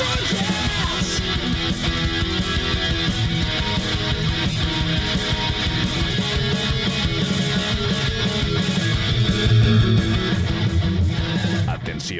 Sunday.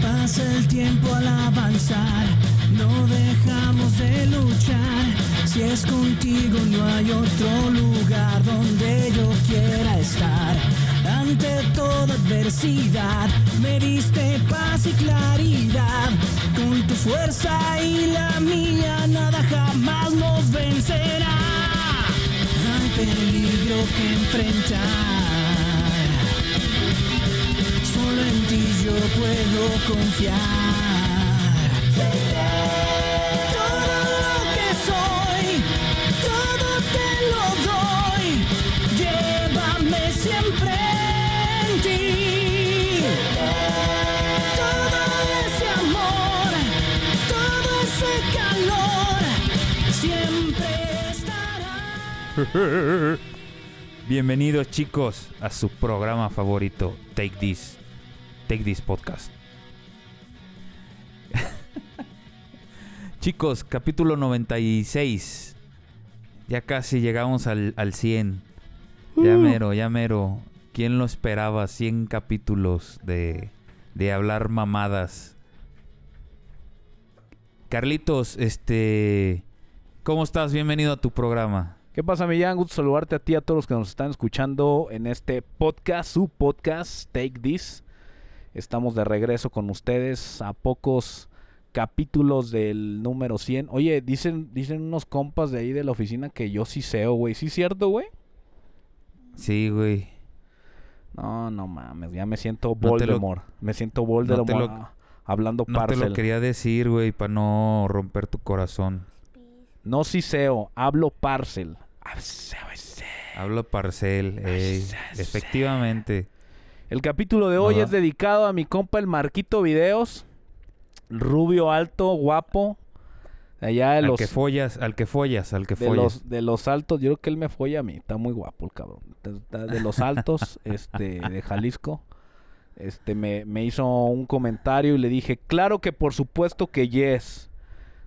Pasa el tiempo al avanzar, no dejamos de luchar. Si es contigo no hay otro lugar donde yo quiera estar. Ante toda adversidad me diste paz y claridad. Con tu fuerza y la mía nada jamás nos vencerá. Hay peligro que enfrentar. Ti yo puedo confiar. Todo lo que soy, todo te lo doy. Llévame siempre en ti. Todo ese amor, todo ese calor, siempre estará. Bienvenidos chicos a su programa favorito, Take This, Take This Podcast. chicos, capítulo 96. Ya casi llegamos al, al 100. Ya mero, ya mero. ¿Quién lo esperaba? 100 capítulos de, de hablar mamadas. Carlitos, este... ¿Cómo estás? Bienvenido a tu programa. ¿Qué pasa, Millán? Gusto saludarte a ti, a todos los que nos están escuchando en este podcast, su podcast, Take This. Estamos de regreso con ustedes a pocos capítulos del número 100. Oye, dicen, dicen unos compas de ahí de la oficina que yo sí seo, güey. ¿Sí es cierto, güey? Sí, güey. No, no mames, ya me siento No lo- Voldemort. Me siento Voldemort lo- ah, hablando No te parcel. lo quería decir, güey, para no romper tu corazón. No sí seo, hablo parcel. Ah. Hablo parcel, ey, efectivamente. El capítulo de hoy Ajá. es dedicado a mi compa el Marquito Videos. Rubio alto, guapo. Allá de Al los, que follas, al que follas, al que de follas. los de los altos. Yo creo que él me folla a mí. Está muy guapo el cabrón. De los altos, este, de Jalisco. Este, me, me hizo un comentario y le dije, claro que por supuesto que yes.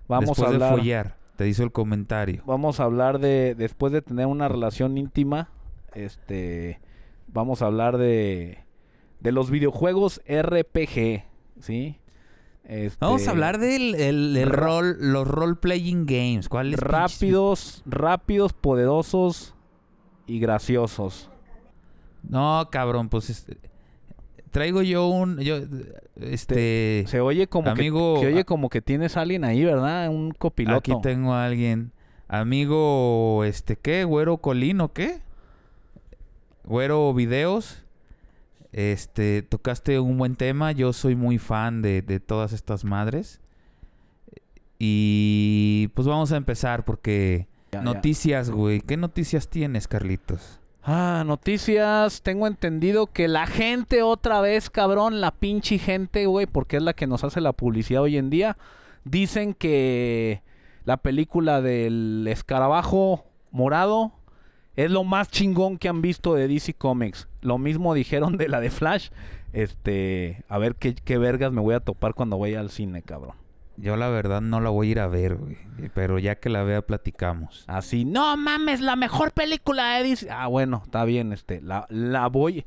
Vamos Después a hablar. de follar, te hizo el comentario. Vamos a hablar de, después de tener una relación íntima, este, vamos a hablar de, de los videojuegos RPG, ¿sí? Este, Vamos a hablar del el, el ra- rol, los role playing games. ¿Cuáles pinches- rápidos, rápidos, poderosos y graciosos. No, cabrón, pues este, traigo yo un yo este Se oye como Amigo, que, se oye como que tienes a alguien ahí, ¿verdad? Un copiloto. aquí tengo a alguien, amigo, este qué, güero colino, ¿qué? Güero videos. Este, tocaste un buen tema. Yo soy muy fan de, de todas estas madres. Y pues vamos a empezar porque Ya, noticias, güey. ¿Qué noticias tienes, Carlitos? Ah, noticias. Tengo entendido que la gente otra vez, cabrón, la pinche gente, güey, porque es la que nos hace la publicidad hoy en día. Dicen que la película del escarabajo morado es lo más chingón que han visto de DC Comics. Lo mismo dijeron de la de Flash. Este, a ver qué, qué vergas me voy a topar cuando vaya al cine, cabrón. Yo la verdad no la voy a ir a ver, güey. Pero ya que la vea platicamos. Así, no mames, la mejor película de DC. Ah, bueno, está bien, este, la, la voy.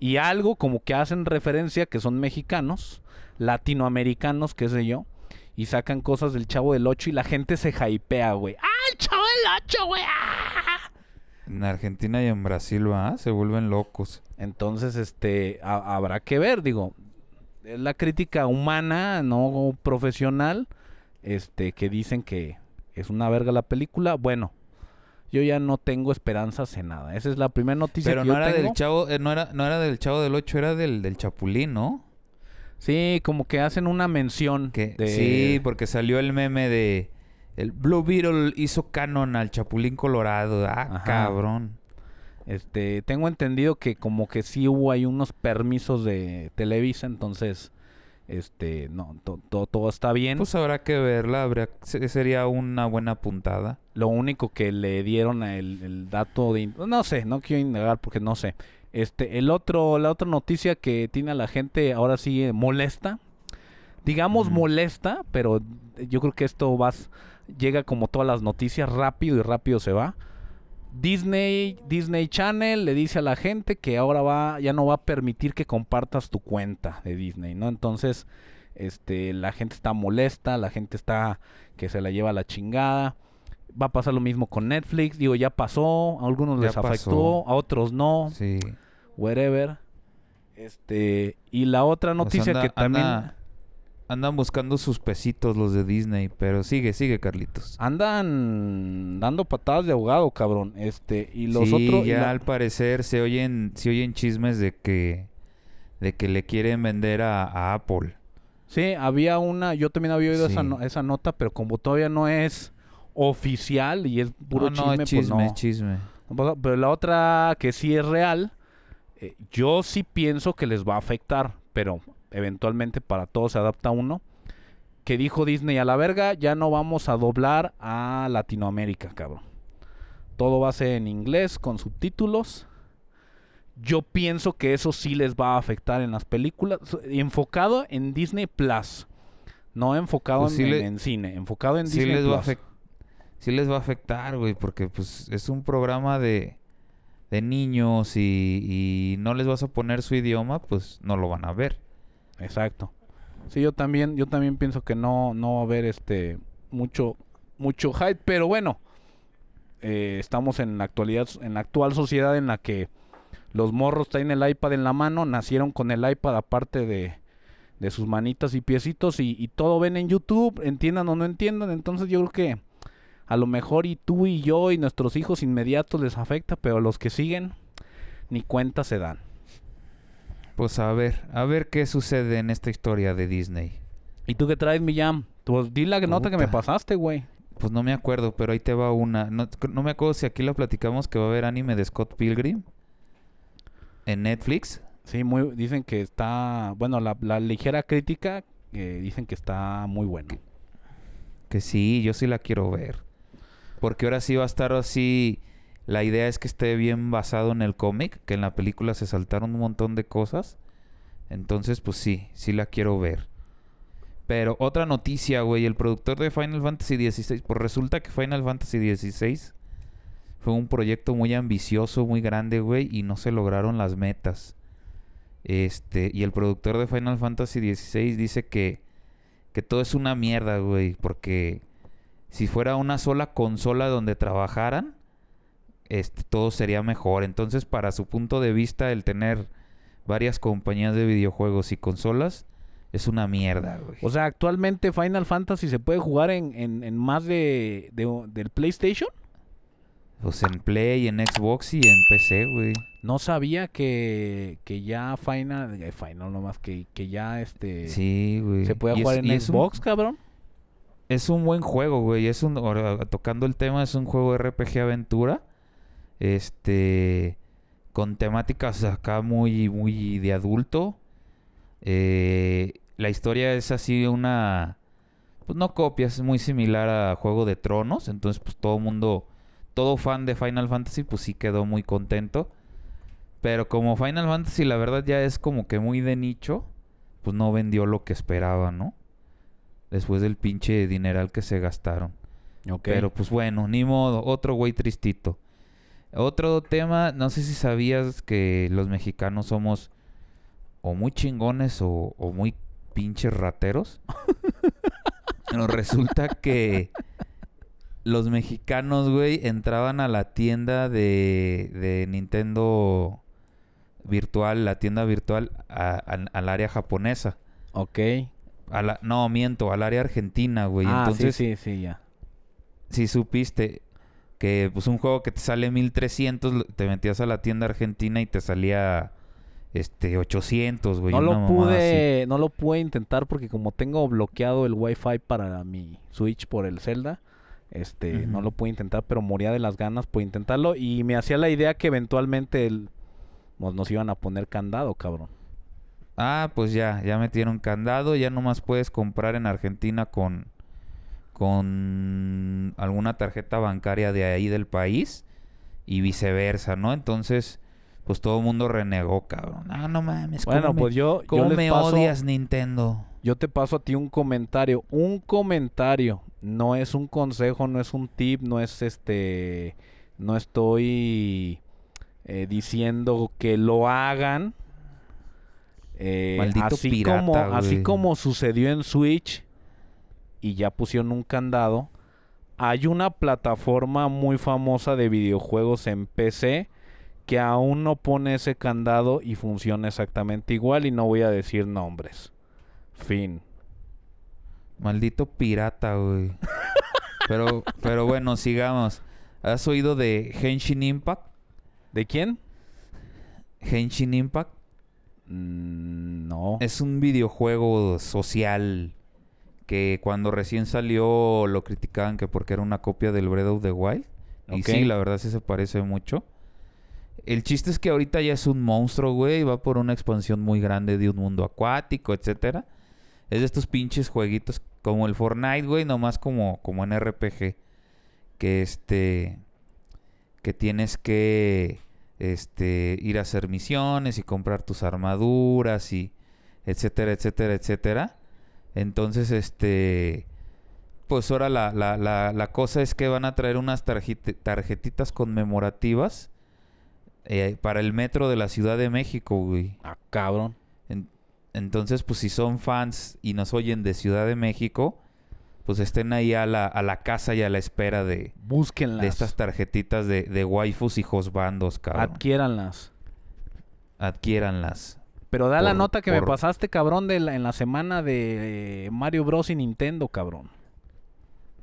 Y algo como que hacen referencia que son mexicanos, latinoamericanos, qué sé yo, y sacan cosas del Chavo del 8 y la gente se hypea, güey. ¡Ah, el Chavo del 8, güey! ¡Ah! En Argentina y en Brasil, ¿va? Se vuelven locos. Entonces, este, ha- habrá que ver, digo, es la crítica humana, no profesional, este, que dicen que es una verga la película. Bueno, yo ya no tengo esperanzas en nada. Esa es la primera noticia Pero que no yo era tengo. del chavo, eh, no era, no era del chavo del 8, era del, del Chapulín, ¿no? Sí, como que hacen una mención Que, de... Sí, porque salió el meme de el Blue Beetle hizo canon al Chapulín Colorado. Ah, Ajá. cabrón. Este, tengo entendido que como que sí hubo ahí unos permisos de Televisa, entonces, este, no, to- to- todo está bien. Pues habrá que verla, habría, se- sería una buena puntada. Lo único que le dieron el, el dato de... No sé, no quiero indagar porque no sé. Este, el otro, la otra noticia que tiene a la gente ahora sí eh, molesta. Digamos molesta, pero yo creo que esto vas, llega como todas las noticias rápido y rápido se va. Disney, Disney Channel le dice a la gente que ahora va, ya no va a permitir que compartas tu cuenta de Disney, ¿no? Entonces, este, la gente está molesta, la gente está que se la lleva a la chingada. Va a pasar lo mismo con Netflix, digo, ya pasó, a algunos Ya les afectó, pasó. a otros no, Sí. whatever. Este, y la otra Pues noticia anda- que también anda- andan buscando sus pesitos los de Disney, pero sigue, sigue, Carlitos. andan dando patadas de ahogado, cabrón. Este, y los sí, otros y ya la- al parecer se oyen, se oyen chismes de que, de que le quieren vender a, a Apple. Sí, había una, yo también había oído esa, no- esa nota, pero como todavía no es oficial y es puro no, no, chisme, es chisme, pues es no. chisme. no Pero la otra que sí es real, eh, yo sí pienso que les va a afectar, pero eventualmente para todos se adapta uno. Que dijo Disney a la verga, ya no vamos a doblar a Latinoamérica, cabrón. Todo va a ser en inglés con subtítulos. Yo pienso que eso sí les va a afectar en las películas, enfocado en Disney Plus, no enfocado Pues en, sí en- le- en cine, enfocado en sí Disney les va a Plus. sí les va a afectar, güey, porque pues es un programa de, de niños y, y no les vas a poner su idioma, pues no lo van a ver. Exacto. Sí, yo también, yo también pienso que no, no va a haber este mucho, mucho hype, pero bueno, eh, estamos en la actualidad, en la actual sociedad en la que los morros traen el iPad en la mano, nacieron con el iPad aparte de, de sus manitas y piecitos y, todo ven en YouTube, entiendan o no entiendan, entonces yo creo que a lo mejor y tú y yo y nuestros hijos inmediatos les afecta, pero los que siguen ni cuenta se dan. Pues a ver, a ver qué sucede en esta historia de Disney. ¿Y tú qué traes, Millán? Pues di la nota que me pasaste, güey. Pues no me acuerdo, pero ahí te va una. No, no me acuerdo si aquí lo platicamos que va a haber anime de Scott Pilgrim en Netflix. Sí, muy, dicen que está, bueno, la, la ligera crítica, eh, dicen que está muy bueno. Que sí, yo sí la quiero ver. Porque ahora sí va a estar así. La idea es que esté bien basado en el cómic, que en la película se saltaron un montón de cosas. Entonces, pues sí, sí la quiero ver. Pero otra noticia, güey, el productor de Final Fantasy XVI, pues resulta que Final Fantasy XVI fue un proyecto muy ambicioso, muy grande, güey, y no se lograron las metas. Este, y el productor de Final Fantasy XVI dice que que todo es una mierda, güey, porque si fuera una sola consola donde trabajaran, este, todo sería mejor. Entonces, para su punto de vista, el tener varias compañías de videojuegos y consolas es una mierda, güey. O sea, actualmente Final Fantasy se puede jugar en, en, en más de, de- del PlayStation. Pues en Play, en Xbox y en PC, güey. No sabía que, que ya Final, eh, Final nomás, que, que ya este Sí, güey. se puede es- jugar en un- Xbox, cabrón. Es un buen juego, güey. Es un tocando el tema, es un juego RPG aventura. Este con temáticas acá muy muy de adulto. Eh, la historia es así una pues no copia, es muy similar a Juego de Tronos, entonces pues todo mundo todo fan de Final Fantasy pues sí quedó muy contento. Pero como Final Fantasy la verdad ya es como que muy de nicho, pues no vendió lo que esperaba, ¿no? Después del pinche dineral que se gastaron. Pero pues bueno, ni modo, otro güey tristito. Otro tema, no sé si sabías que los mexicanos somos o muy chingones o, o muy pinches rateros. Pero resulta que los mexicanos, güey, entraban a la tienda de, de Nintendo virtual, la tienda virtual, al área japonesa. ok. A la, no, miento, al área argentina, güey. ah, Entonces, sí, sí, sí, ya. si supiste que pues un juego que te sale 1300 lo- te metías a la tienda argentina y te salía este 800, güey. No lo pude, no lo pude intentar porque como tengo bloqueado el Wi-Fi para mi Switch por el Zelda, Este, no lo pude intentar, pero moría de las ganas por intentarlo. Y me hacía la idea que eventualmente el- pues, nos iban a poner candado, cabrón. Ah, pues ya, ya metieron candado, ya nomás puedes comprar en Argentina con con alguna tarjeta bancaria de ahí del país y viceversa, ¿no? Entonces, pues todo el mundo renegó, cabrón. Ah, no mames, ¿cómo Bueno, me, pues yo, cómo yo les me paso- odias Nintendo? Yo te paso a ti un comentario. Un comentario. No es un consejo, no es un tip, no es este. No estoy eh, diciendo que lo hagan. Eh, Maldito así pirata, como Así como sucedió en Switch y ya pusieron un candado. Hay una plataforma muy famosa de videojuegos en PC que aún no pone ese candado y funciona exactamente igual y no voy a decir nombres. Fin. Maldito pirata, güey. pero, pero bueno, sigamos. ¿Has oído de Henshin Impact? ¿De quién? Henshin Impact Mm, no. es un videojuego social que cuando recién salió lo criticaban que porque era una copia del Breath of the Wild. Y sí, la verdad sí se parece mucho. El chiste es que ahorita ya es un monstruo, güey. Va por una expansión muy grande de un mundo acuático, etcétera. Es de estos pinches jueguitos como el Fortnite, güey, nomás como, como en RPG. Que este. Que tienes que. Este. Ir a hacer misiones y comprar tus armaduras y. etcétera, etcétera, etcétera. Entonces, este. Pues ahora la, la, la, la cosa es que van a traer unas tarjeti- tarjetitas conmemorativas eh, para el metro de la Ciudad de México, güey. Ah, cabrón. En- entonces, pues si son fans y nos oyen de Ciudad de México, pues estén ahí a la, a la casa y a la espera de, Búsquenlas. de estas tarjetitas de, de waifus y josbandos, cabrón. Adquiéranlas. Adquiéranlas. Pero da la nota que me pasaste, cabrón, de la- en la semana de Mario Bros. y Nintendo, cabrón.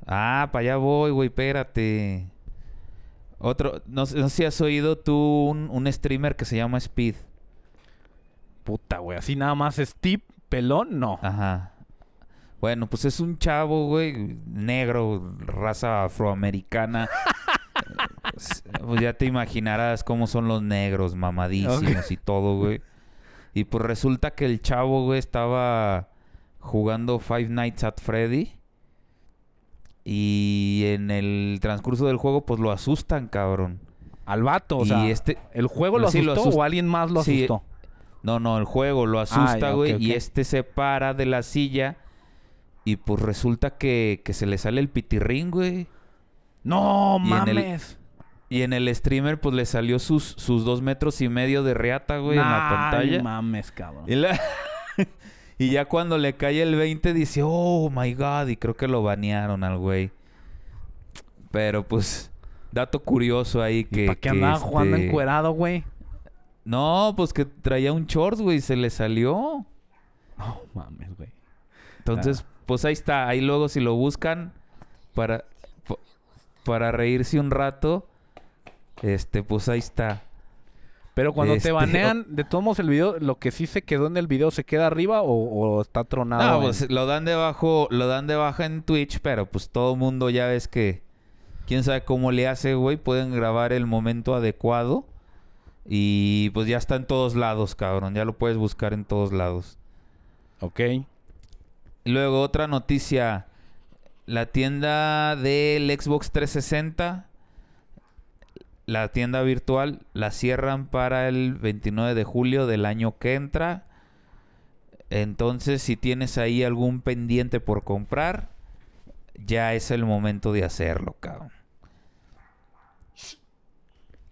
Ah, para allá voy, güey, espérate. Otro, no, sé- no sé si has oído tú un, un streamer que se llama Speed. Puta, güey. Así nada más Steve pelón, no. Ajá. Bueno, pues es un chavo, güey, negro, raza afroamericana. pues, pues ya te imaginarás cómo son los negros, mamadísimos y todo, güey. Y pues resulta que el chavo, güey, estaba jugando Five Nights at Freddy. Y en el transcurso del juego, pues lo asustan, cabrón. Al vato, o y sea. este, ¿El juego lo Sí, asustó lo o alguien más lo Sí, asustó? No, no, el juego lo Ah, asusta, ok, güey. Y este se para de la silla. Y pues resulta que, que se le sale el pitirrín, güey. No Y mames. Y en el streamer, pues le salió sus, sus dos metros y medio de reata, güey, en la Ay, pantalla. mames, cabrón. Y, la- y ya cuando le cae el 20, dice, oh my god. Y creo que lo banearon al güey. Pero pues, dato curioso ahí que. ¿Para qué que, andaba jugando este, encuerado, güey? No, pues que traía un short, güey, y se le salió. No mames, güey. Entonces, pues ahí está. Ahí luego si lo buscan para, pa- para reírse un rato, este, pues ahí está. Pero cuando Este, te banean, de todos modos el video, lo que sí se quedó en el video, ¿se queda arriba o, o está tronado? No, en- pues lo dan debajo, lo dan de baja en Twitch, pero pues todo mundo ya ves que quién sabe cómo le hace, güey, pueden grabar el momento adecuado y pues ya está en todos lados, cabrón, ya lo puedes buscar en todos lados. Ok. Luego otra noticia, la tienda del Xbox 360, la tienda virtual, la cierran para el 29 de julio del año que entra. Entonces, si tienes ahí algún pendiente por comprar, ya es el momento de hacerlo, cabrón.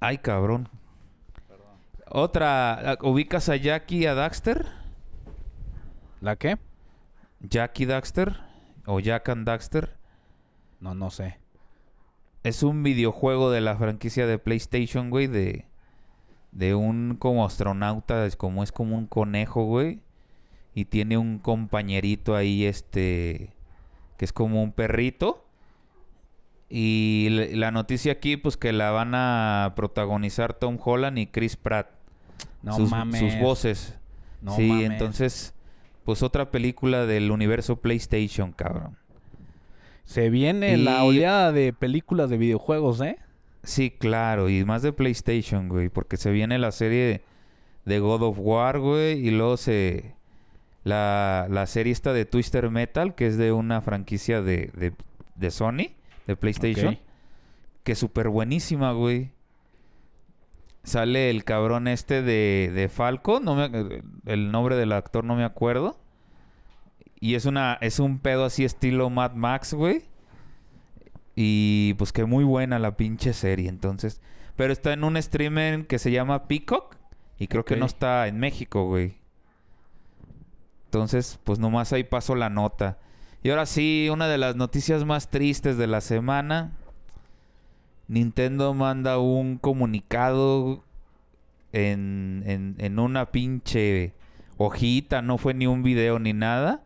Ay, cabrón. Otra, ¿ubicas a Jackie a Daxter? ¿La qué? Jackie Daxter o Jack and Daxter No, no sé. Es un videojuego de la franquicia de PlayStation, güey, de de un como astronauta, es como es como un conejo, güey, y tiene un compañerito ahí este que es como un perrito. Y la noticia aquí pues que la van a protagonizar Tom Holland y Chris Pratt. No sus, mames. sus voces. No sí, mames. entonces, pues otra película del universo PlayStation, cabrón. Se viene la oleada de películas de videojuegos, ¿eh? Sí, claro, y más de PlayStation, güey, porque se viene la serie de God of War, güey, y luego se... La, la serie esta de Twister Metal, que es de una franquicia de, de, de Sony, de PlayStation, que es súper buenísima, güey. Sale el cabrón este de, de Falco, no me, el nombre del actor no me acuerdo. Y es una es un pedo así estilo Mad Max, güey. Y pues que muy buena la pinche serie, entonces. Pero está en un streamer que se llama Peacock. Y creo que no está en México, güey. Entonces, pues nomás ahí paso la nota. Y ahora sí, una de las noticias más tristes de la semana. Nintendo manda un comunicado en, en, en una pinche hojita, no fue ni un video ni nada,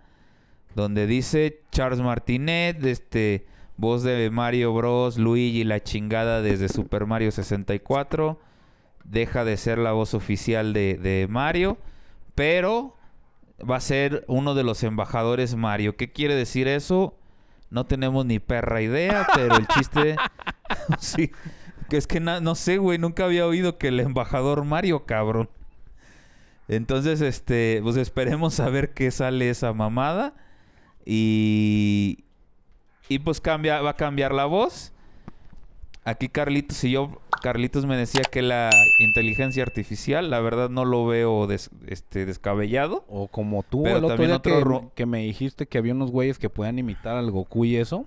donde dice Charles Martinet, este, voz de Mario Bros, Luigi, la chingada desde Super Mario 64, deja de ser la voz oficial de, de Mario, pero va a ser uno de los embajadores Mario. ¿Qué quiere decir eso? No tenemos ni perra idea, pero el chiste... sí, que es que no sé, güey, nunca había oído que el embajador Mario, cabrón. Entonces, este, pues esperemos a ver qué sale esa mamada. Y. Y pues cambia, va a cambiar la voz. Aquí Carlitos y yo, Carlitos me decía que la inteligencia artificial, la verdad no lo veo des- este, descabellado. O como tú Pero el otro también día otro que, me dijiste que había unos güeyes que podían imitar al Goku y eso.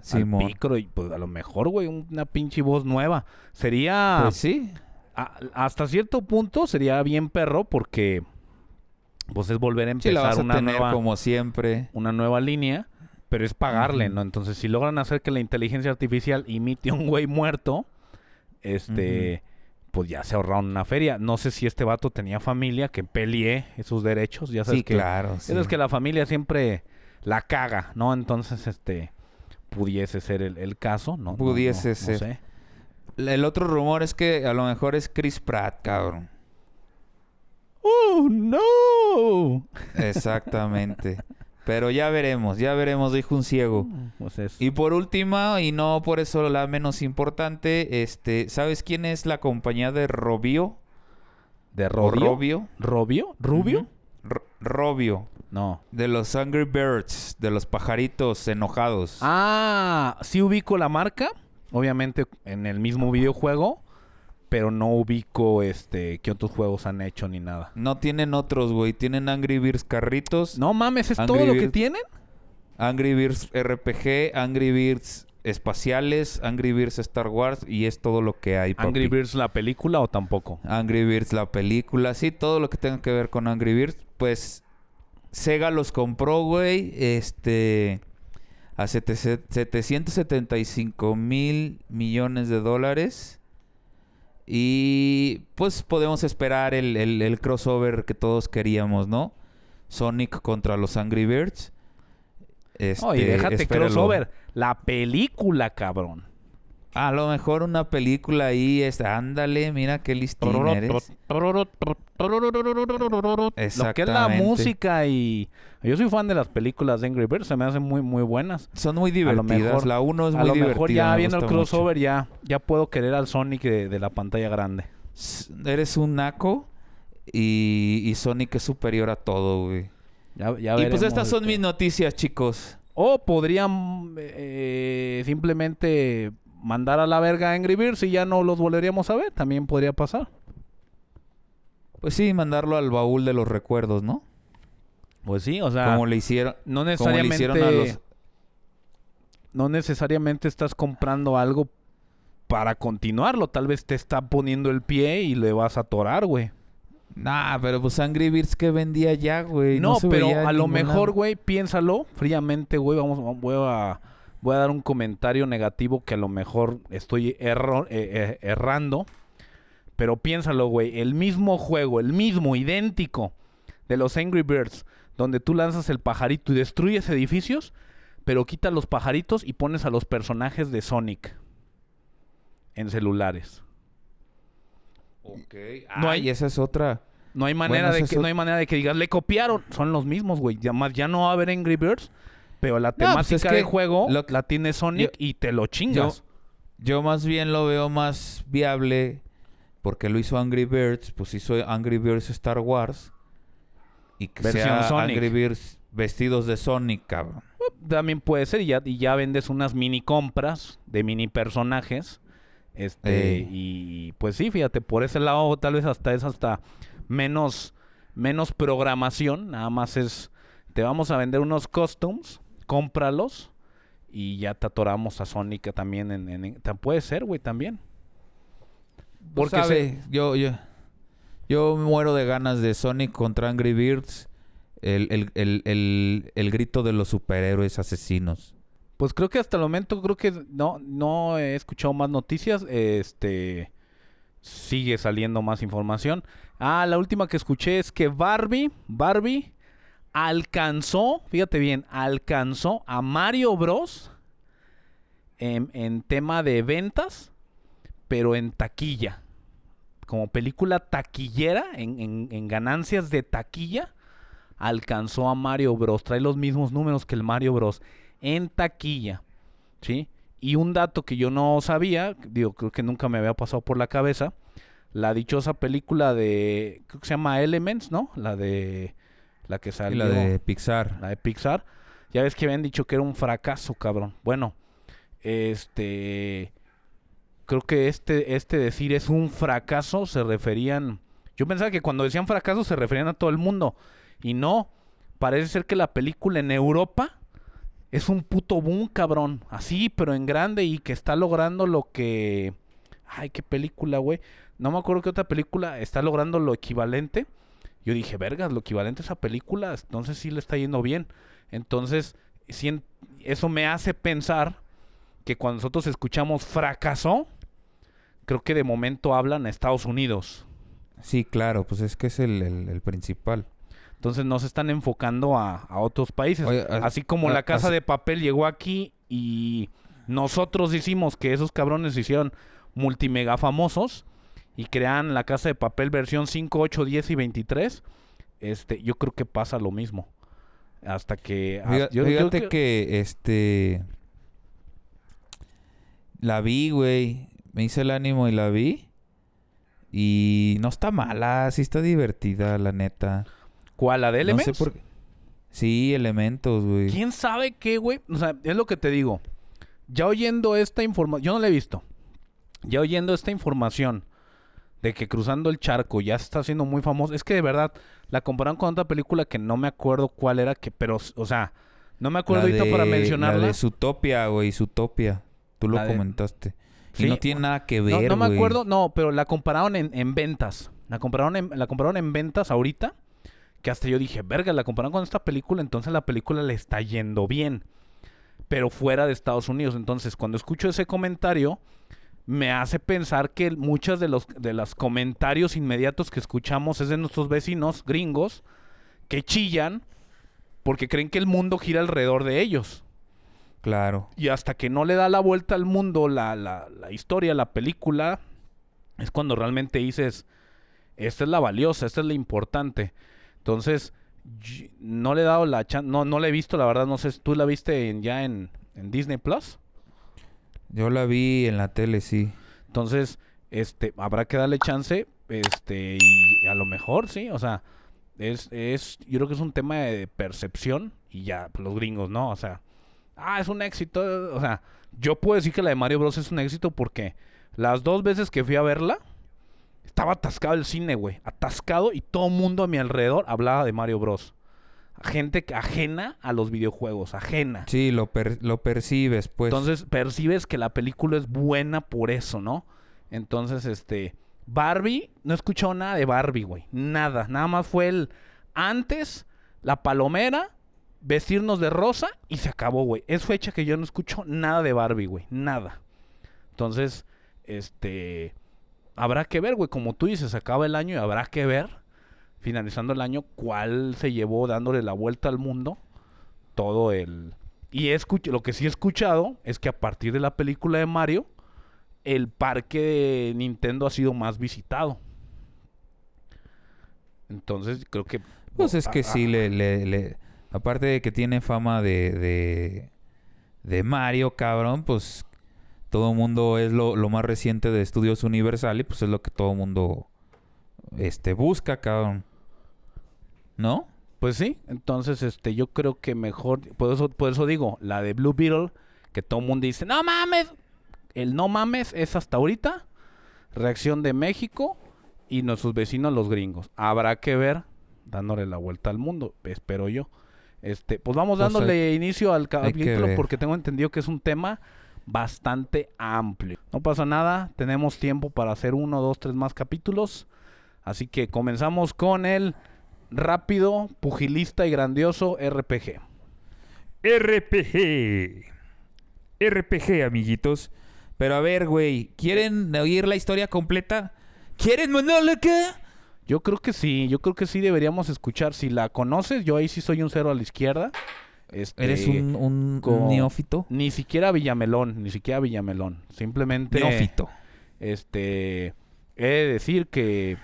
Simón. Al Picro y pues a lo mejor, güey, una pinche voz nueva. Sería... Pues sí. a- hasta cierto punto sería bien perro porque... Pues es volver a Sí, la empezar vas a una tener nueva... como siempre. una nueva línea, pero es pagarle. ¿no? Entonces, si logran hacer que la inteligencia artificial imite a un güey muerto, este, pues ya se ahorraron una feria. No sé si este vato tenía familia que peleé esos derechos, ya sabes Sí, que, claro. sí. sabes que la familia siempre la caga, ¿no? Entonces, este, pudiese ser el, el caso, ¿no? Pudiese no- no ser. sé. El otro rumor es que a lo mejor es Chris Pratt, cabrón. ¡Oh, no! Exactamente. Pero ya veremos, ya veremos, dijo un ciego. Pues es... Y por última, y no por eso la menos importante, este, ¿sabes quién es la compañía de Robio? ¿De ¿O Robio? Robio? ¿Robio? ¿Rubio? Robio. No. De los Angry Birds, de los pajaritos enojados. Ah, sí ubico la marca, obviamente en el mismo videojuego, pero no ubico este qué otros juegos han hecho ni nada. No tienen otros, güey. Tienen Angry Birds carritos, No mames, es Angry todo lo que tienen. Angry Birds RPG, Angry Birds espaciales, Angry Birds Star Wars y es todo lo que hay. Angry. Birds la película o tampoco. Angry Birds, la película, sí, todo lo que tenga que ver con Angry Birds, pues Sega los compró, güey, este, a sete- 775 mil millones de dólares. Y pues podemos esperar el, el- el crossover que todos queríamos, ¿no? Sonic contra los Angry Birds. Este, y déjate espéralo. crossover, la película, cabrón. A lo mejor una película ahí, es, ándale, mira qué listín eres. Lo que es la música y yo soy fan de las películas de Angry Birds, se me hacen muy muy buenas. Son muy lo divertidas. mejor- la 1 es A muy lo divertida. mejor ya viendo el mucho. crossover ya ya puedo querer al Sonic de, de la pantalla grande. Eres un naco y, y Sonic es superior a todo, güey. Ya, ya Y pues estas son este. mis noticias, chicos. O podrían eh, simplemente mandar a la verga a Angry Birds y ya no los volveríamos a ver. También podría pasar. Pues sí, mandarlo al baúl de los recuerdos, ¿no? Pues sí, o sea, como le hicieron, no como le necesariamente hicieron a los... no necesariamente estás comprando algo para continuarlo. Tal vez te está poniendo el pie y le vas a atorar, güey. Nah, pero pues Angry Birds que vendía ya, güey. No, se pero veía a lo mejor, güey, piénsalo fríamente, güey. Vamos, voy a, voy a dar un comentario negativo que a lo mejor estoy erro- eh, eh, errando. Pero piénsalo, güey. El mismo juego, el mismo, idéntico de los Angry Birds, donde tú lanzas el pajarito y destruyes edificios, pero quitas los pajaritos y pones a los personajes de Sonic en celulares. Ok. No hay- Ay, esa es otra. No hay manera Bueno, de que es no hay manera de que digas le copiaron. Son los mismos, güey. Ya más ya no va a haber Angry Birds Pero la pues temática es que de juego lo- la tiene Sonic yo- y te lo chingas. Yo más bien lo veo más viable porque lo hizo Angry Birds, pues hizo Angry Birds Star Wars y que Versión sea Sonic. Angry Birds vestidos de Sonic, cabrón. También puede ser y ya, y ya vendes unas mini compras de mini personajes. Este, Ey. y pues sí, fíjate, por ese lado tal vez hasta es hasta menos, menos programación. Nada más es, te vamos a vender unos costumes, cómpralos y ya te atoramos a Sonic también. En, en- en- ta- puede ser, güey, también. Porque Porque se- yo, yo, yo muero de ganas de Sonic contra Angry Birds. El, el, el, el, el grito de los superhéroes asesinos. Pues creo que hasta el momento creo que no, no he escuchado más noticias. Este sigue saliendo más información. Ah, la última que escuché es que Barbie, Barbie alcanzó, fíjate bien, alcanzó a Mario Bros en, en tema de ventas, pero en taquilla. Como película taquillera, en, en- en ganancias de taquilla, alcanzó a Mario Bros. Trae los mismos números que el Mario Bros en taquilla, ¿sí? Y un dato que yo no sabía, digo, creo que nunca me había pasado por la cabeza, la dichosa película de, creo que se llama Elements, ¿no? La de, la que Y salió, la de Pixar. la de Pixar. Ya ves que habían dicho que era un fracaso, cabrón. Bueno, este, creo que este, este decir es un fracaso se referían, yo pensaba que cuando decían fracaso se referían a todo el mundo. Y no, parece ser que la película en Europa es un puto boom, cabrón. Así, pero en grande y que está logrando lo que... Ay, qué película, güey. No me acuerdo qué otra película está logrando lo equivalente. Yo dije, vergas, lo equivalente a esa película, entonces sí le está yendo bien. Entonces, eso me hace pensar que cuando nosotros escuchamos fracasó, creo que de momento hablan a Estados Unidos. Sí, claro, pues es que es el, el, el principal. Entonces no se están enfocando a, a otros países. Oye, a- Así como a- la casa de papel llegó aquí y nosotros hicimos que esos cabrones se hicieron multimega famosos y crean la casa de papel versión 5, 8, 10 y 23. Este, yo creo que pasa lo mismo. Hasta que... ah, Fíjate, yo- yo fíjate creo- que este la vi, güey. Me hice el ánimo y la vi. Y no está mala, sí está divertida, la neta. ¿Cuál? ¿La de No Elements? sé por qué. Sí, elementos, güey. ¿Quién sabe qué, güey? O sea, es lo que te digo. Ya oyendo esta información, yo no la he visto. Ya oyendo esta información de que cruzando el charco ya está siendo muy famoso. Es que de verdad la compararon con otra película que no me acuerdo cuál era, que, pero, o sea, no me acuerdo La ahorita para de- mencionarla. La de Zootopia, güey, Zootopia. Tú lo La de- comentaste. Sí, Y no tiene nada que ver, no me güey. acuerdo, no, pero la compararon en, en ventas. La compararon en, la compararon en ventas ahorita. Que hasta yo dije, verga, la compararon con esta película, entonces la película le está yendo bien. Pero fuera de Estados Unidos. Entonces, cuando escucho ese comentario, me hace pensar que muchos de los, de los comentarios inmediatos que escuchamos es de nuestros vecinos gringos que chillan porque creen que el mundo gira alrededor de ellos. Claro. Y hasta que no le da la vuelta al mundo la, la, la historia, la película, es cuando realmente dices, esta es la valiosa, esta es la importante. Entonces, no le he dado la chance, no, no la he visto, la verdad, no sé, ¿tú la viste en- ya en, en Disney Plus? Yo la vi en la tele, sí. Entonces, este, habrá que darle chance, este, y a lo mejor, sí, o sea, es, es, yo creo que es un tema de percepción y ya, pues, los gringos, ¿no? O sea, ah, es un éxito, o sea, yo puedo decir que la de Mario Bros es un éxito porque las dos veces que fui a verla, estaba atascado el cine, güey, atascado y todo el mundo a mi alrededor hablaba de Mario Bros. Gente que- ajena a los videojuegos, ajena. Sí, lo, per- lo percibes, pues. Entonces percibes que la película es buena por eso, ¿no? Entonces, este. Barbie, no he escuchado nada de Barbie, güey. Nada. Nada más fue el. Antes, la palomera, vestirnos de rosa y se acabó, güey. Es fecha que yo no escucho nada de Barbie, güey. Nada. Entonces, este. Habrá que ver, güey. Como tú dices, acaba el año y habrá que ver, finalizando el año, cuál se llevó dándole la vuelta al mundo. Todo el. Y lo que sí he escuchado es que a partir de la película de Mario, el parque de Nintendo ha sido más visitado. Entonces, creo que. Pues es que sí, le, le, le, Aparte de que tiene fama de, de, de Mario, cabrón, pues todo el mundo es lo, lo más reciente de Estudios Universal y pues es lo que todo el mundo este, busca, cabrón. ¿No? Pues sí, entonces este yo creo que mejor, por eso, por eso digo, la de Blue Beetle, que todo el mundo dice, no mames, el no mames es hasta ahorita, reacción de México y nuestros vecinos los gringos. Habrá que ver, dándole la vuelta al mundo, espero yo. Este, pues vamos Pues dándole inicio al capítulo porque tengo entendido que es un tema bastante amplio. No pasa nada, tenemos tiempo para hacer uno, dos, tres más capítulos. Así que comenzamos con el rápido, pugilista y grandioso RPG. RPG. RPG, amiguitos. Pero a ver, güey, ¿quieren oír la historia completa? ¿Quieren monóloga? Yo creo que sí, yo creo que sí deberíamos escuchar. Si la conoces, yo ahí sí soy un cero a la izquierda. Este, ¿Eres un, un como- neófito? Ni siquiera Villamelón, ni siquiera Villamelón. Simplemente... Neófito. Este, he de decir que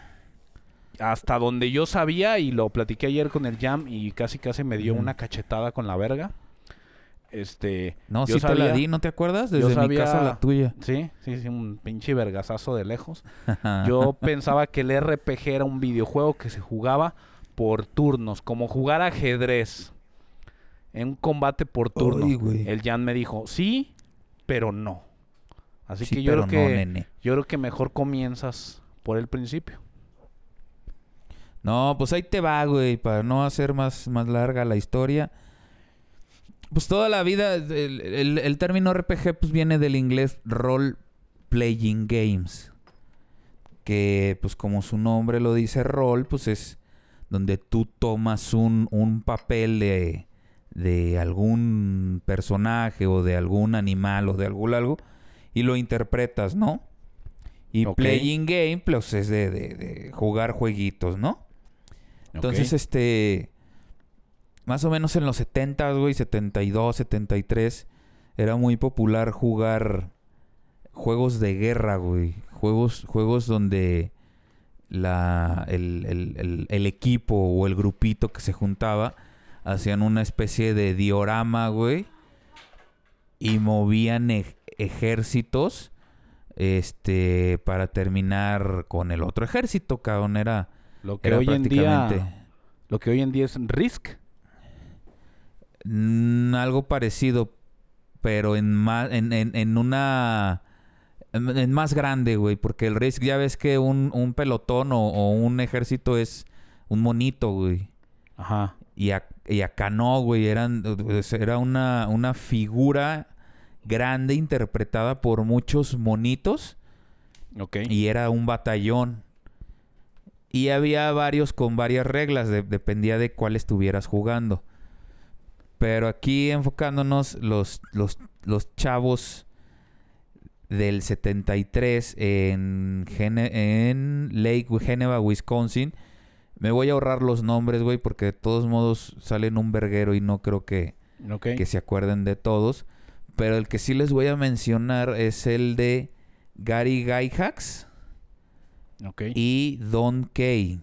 hasta donde yo sabía y lo platiqué ayer con el Jam y casi casi me dio una cachetada con la verga. Este, No, yo sí te la sabía- di, ¿no te acuerdas? Desde mi sabía- casa a la tuya. Sí, sí, sí, un pinche vergazazo de lejos. Yo pensaba que el RPG era un videojuego que se jugaba por turnos, como jugar ajedrez. En un combate por turno. El Jan me dijo, sí, pero no. Así Sí, que yo pero creo que no, nene. yo creo que mejor comienzas por el principio. No, pues ahí te va, güey, para no hacer más, más larga la historia. Pues toda la vida, el, el- el término RPG pues viene del inglés Role Playing Games. Que pues como su nombre lo dice, rol, pues es donde tú tomas un, un papel de, de algún personaje o de algún animal o de algún algo y lo interpretas, ¿no? Y playing game, pues es de, de- de jugar jueguitos, ¿no? Entonces, este. Más o menos en los 70, güey, 72, 73, era muy popular jugar juegos de guerra, güey. Juegos, juegos donde la, el, el- el- el equipo o el grupito que se juntaba hacían una especie de diorama, güey. Y movían ej- ejércitos este para terminar con el otro ejército, cabrón. Era, lo que era hoy en día lo que hoy en día es Risk. Mm, algo parecido, pero en más, en, en, en una en, en más grande, güey, porque el Risk ya ves que un, un pelotón o, o un ejército es un monito, güey. Ajá. Y, ac- y acá no, güey, eran era una, una figura grande interpretada por muchos monitos Ok. y era un batallón. Y había varios con varias reglas, de- dependía de cuál estuvieras jugando. Pero aquí enfocándonos, los, los, los chavos del 73 en, Gene- en Lake Geneva, Wisconsin. Me voy a ahorrar los nombres, güey, porque de todos modos salen un verguero y no creo que, que se acuerden de todos. Pero el que sí les voy a mencionar es el de Gary Gygax y Don Kay.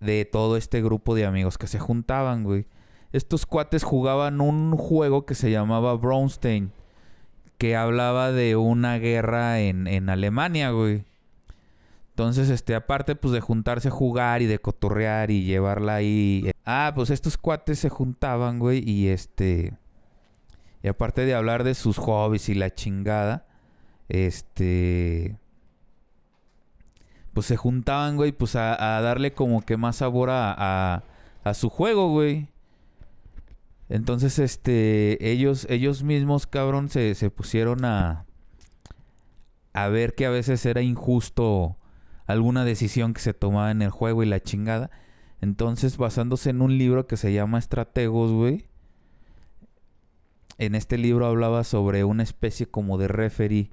De todo este grupo de amigos que se juntaban, güey. Estos cuates jugaban un juego que se llamaba Braunstein. Que hablaba de una guerra en, en Alemania, güey. Entonces, este, aparte, pues, de juntarse a jugar y de cotorrear y llevarla ahí. eh, Ah, pues estos cuates se juntaban, güey, y este. Y aparte de hablar de sus hobbies y la chingada, este. Pues se juntaban, güey, pues a, a darle como que más sabor a, a, a su juego, güey. Entonces, este, ellos, ellos mismos, cabrón, se, se pusieron a, a ver que a veces era injusto alguna decisión que se tomaba en el juego y la chingada. Entonces, basándose en un libro que se llama Estrategos, güey. En este libro hablaba sobre una especie como de referee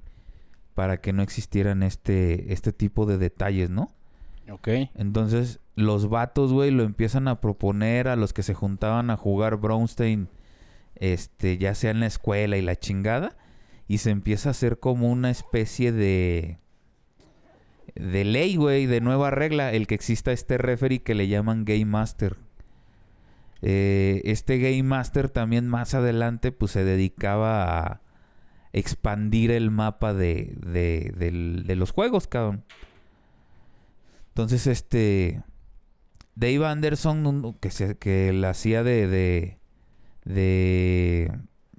para que no existieran este, este tipo de detalles, ¿no? Ok. Entonces, los vatos, güey, lo empiezan a proponer a los que se juntaban a jugar Braunstein, este, ya sea en la escuela y la chingada, y se empieza a hacer como una especie de de ley, güey, de nueva regla, el que exista este referee que le llaman Game Master. Eh, este Game Master también más adelante pues se dedicaba a expandir el mapa de, de, de los juegos, cabrón. Entonces, este... Dave Anderson, que, se, que la hacía de, de, de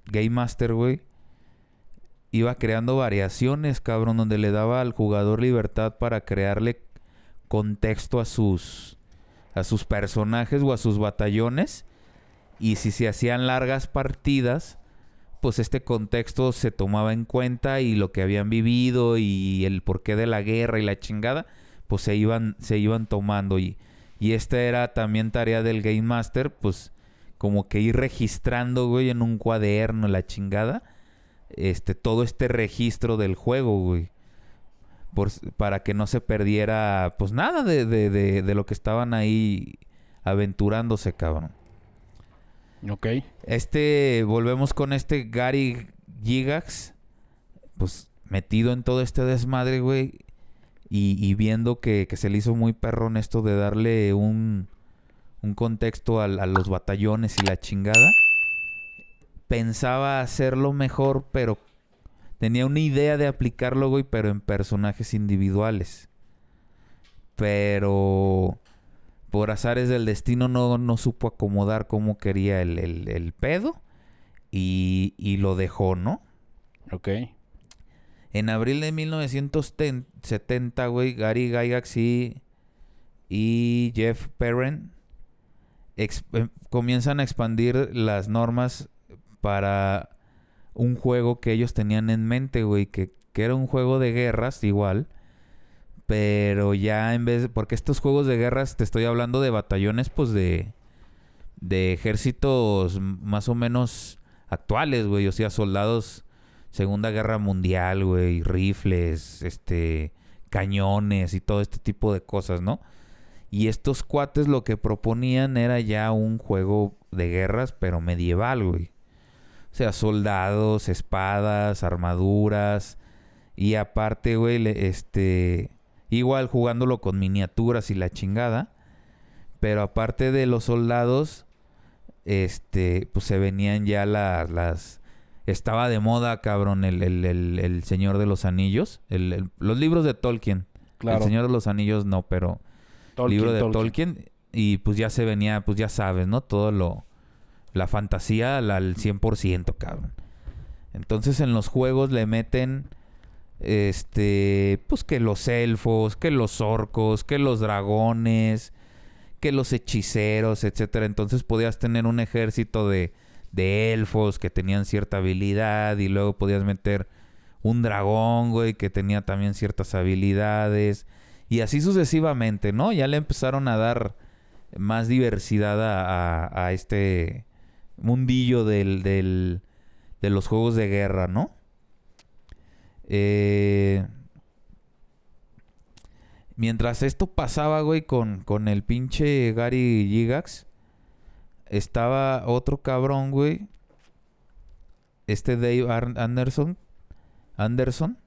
Game Master, güey, iba creando variaciones, cabrón, donde le daba al jugador libertad para crearle contexto a sus a sus personajes o a sus batallones. Y si se hacían largas partidas, pues este contexto se tomaba en cuenta y lo que habían vivido y el porqué de la guerra y la chingada, pues se iban se iban tomando y y esta era también tarea del Game Master, pues como que ir registrando, güey, en un cuaderno la chingada, este todo este registro del juego, güey. Por, para que no se perdiera, pues nada de, de, de, de lo que estaban ahí aventurándose, cabrón. Ok. Este, volvemos con este Gary Gigax, pues metido en todo este desmadre, güey. Y, viendo que, se le hizo muy perrón esto de darle un, un contexto a, los batallones y la chingada. Pensaba hacerlo mejor, pero tenía una idea de aplicarlo, güey, pero en personajes individuales. Pero por azares del destino no, no supo acomodar como quería el, el- el pedo y, y lo dejó, ¿no? Ok. En abril de 1970, güey, Gary Gygax y, y Jeff Perren ex- em- comienzan a expandir las normas para un juego que ellos tenían en mente, güey, que, que era un juego de guerras igual, pero ya en vez. Porque estos juegos de guerras, te estoy hablando de batallones, pues de... De ejércitos más o menos actuales, güey. O sea, soldados Segunda Guerra Mundial, güey, rifles, este, cañones y todo este tipo de cosas, ¿no? Y estos cuates lo que proponían era ya un juego de guerras, pero medieval, güey. O sea, soldados, espadas, armaduras. Y aparte, güey, este. Igual jugándolo con miniaturas y la chingada. Pero aparte de los soldados, este, pues se venían ya las, las, estaba de moda, cabrón, el, el, el, el Señor de los Anillos. Los libros de Tolkien. Claro. El Señor de los Anillos no, pero Tolkien, libro de Tolkien. Tolkien. Y pues ya se venía, pues ya sabes, ¿no? Todo lo... La fantasía al, al 100%, cabrón. Entonces en los juegos le meten... Este... Pues que los elfos, que los orcos, que los dragones, que los hechiceros, etcétera. Entonces podías tener un ejército de, de elfos que tenían cierta habilidad y luego podías meter un dragón, güey, que tenía también ciertas habilidades y así sucesivamente, ¿no? Ya le empezaron a dar más diversidad a, este mundillo del, del- de los juegos de guerra, ¿no? Eh, mientras esto pasaba, güey, con, con el pinche Gary Gigax, estaba otro cabrón, güey. Este Dave Anderson. Anderson.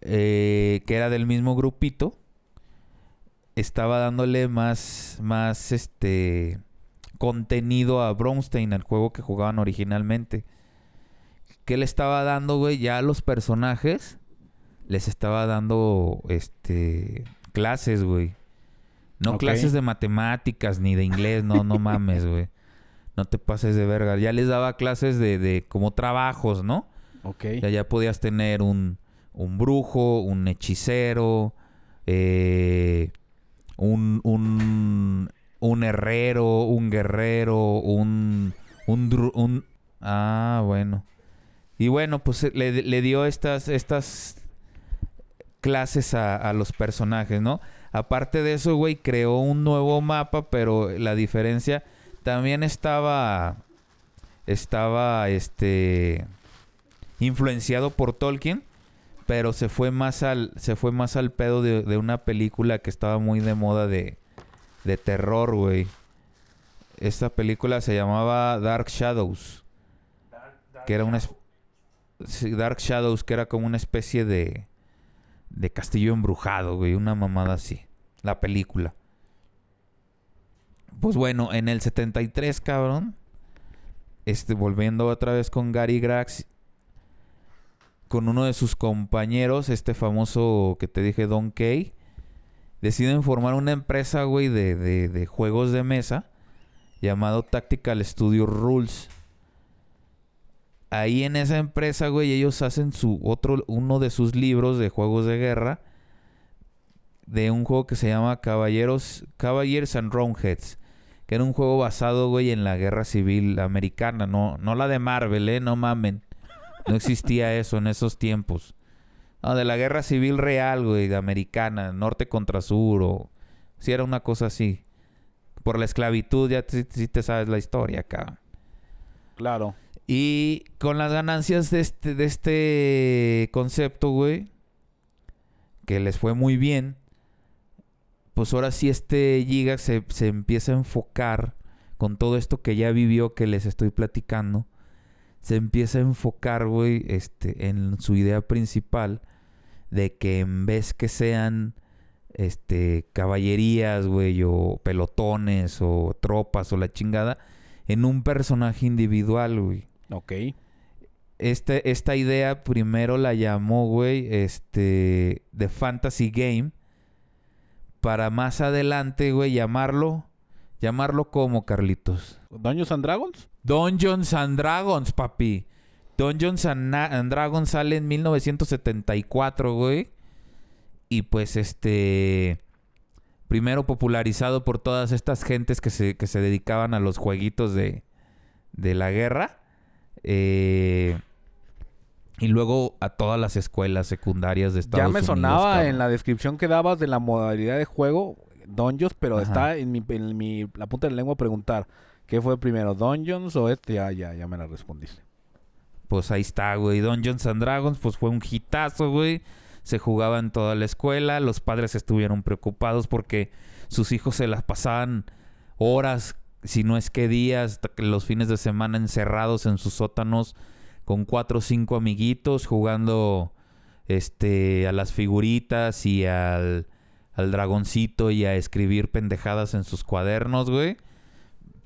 eh, que era del mismo grupito. Estaba dándole más. Más este. Contenido a Bronstein, el juego que jugaban originalmente. ¿Qué le estaba dando, güey? Ya a los personajes. Les estaba dando. Este. Clases, güey. No clases de matemáticas ni de inglés, no, no mames, güey. No te pases de verga. Ya les daba clases de, de como trabajos, ¿no? Ok. Ya, ya podías tener un, un brujo, un hechicero, eh, un, un, un herrero, un guerrero, un, un, un- Ah, bueno. Y bueno, pues eh, le, le dio estas, estas clases a, a los personajes, ¿no? Aparte de eso, güey, creó un nuevo mapa, pero la diferencia también estaba, estaba, este, influenciado por Tolkien, pero se fue más al, se fue más al pedo de, de una película que estaba muy de moda de, de terror, güey. Esta película se llamaba Dark Shadows, que era una Dark Shadows, que era como una especie de de castillo embrujado, güey, una mamada así, la película. Pues bueno, en el 73, cabrón. Este, volviendo otra vez con Gary Grax. Con uno de sus compañeros, este famoso que te dije, Don Kay. Deciden formar una empresa, güey, de, de, de juegos de mesa. Llamado Tactical Studio Rules. Ahí en esa empresa, güey, ellos hacen su otro, uno de sus libros de juegos de guerra de un juego que se llama Caballeros, Cavaliers and Roundheads, que era un juego basado, güey, en la guerra civil americana, no, no la de Marvel, eh, no mamen. No existía eso en esos tiempos. No, de la guerra civil real, güey, de americana, norte contra sur, o si era una cosa así. Por la esclavitud, ya sí te sabes la historia, cabrón. Claro. Y con las ganancias de este, de este concepto, güey, que les fue muy bien, pues ahora sí este Giga se, se empieza a enfocar con todo esto que ya vivió que les estoy platicando. Se empieza a enfocar, güey, este, en su idea principal de que en vez que sean este caballerías, güey, o pelotones o tropas o la chingada, en un personaje individual, güey. Ok. Este, esta idea primero la llamó, güey, este, The Fantasy Game. Para más adelante, güey, llamarlo, llamarlo como, Carlitos. ¿Dungeons and Dragons? Dungeons and Dragons, papi. Dungeons and, Dragons sale en 1974, güey. Y pues este... Primero popularizado por todas estas gentes que se, que se dedicaban a los jueguitos de, de la guerra. Eh, y luego a todas las escuelas secundarias de Estados Ya me Unidos. sonaba cabrón. en la descripción que dabas de la modalidad de juego Dungeons, pero Ajá. está en mi, en mi la punta de la lengua preguntar ¿qué fue primero, Dungeons o este? Ya, ya, ya me la respondiste. Pues ahí está, güey. Dungeons and Dragons, pues fue un hitazo, güey. Se jugaba en toda la escuela. Los padres estuvieron preocupados porque sus hijos se las pasaban horas, si no es que días, los fines de semana encerrados en sus sótanos con cuatro o cinco amiguitos jugando este a las figuritas y al, al dragoncito y a escribir pendejadas en sus cuadernos, güey.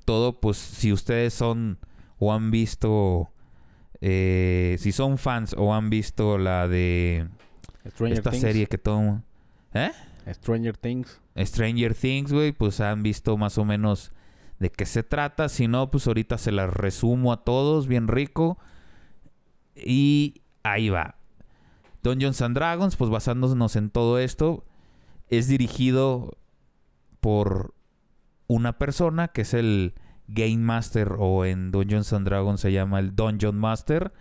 Todo, pues, si ustedes son o han visto eh, si son fans o han visto la de Stranger esta Things. serie que todo... ¿Eh? Stranger Things. Stranger Things, güey, pues han visto más o menos de qué se trata. Si no, pues ahorita se las resumo a todos, bien rico. Y ahí va. Dungeons and Dragons, pues basándonos en todo esto, es dirigido por una persona que es el Game Master o en Dungeons and Dragons se llama el Dungeon Master,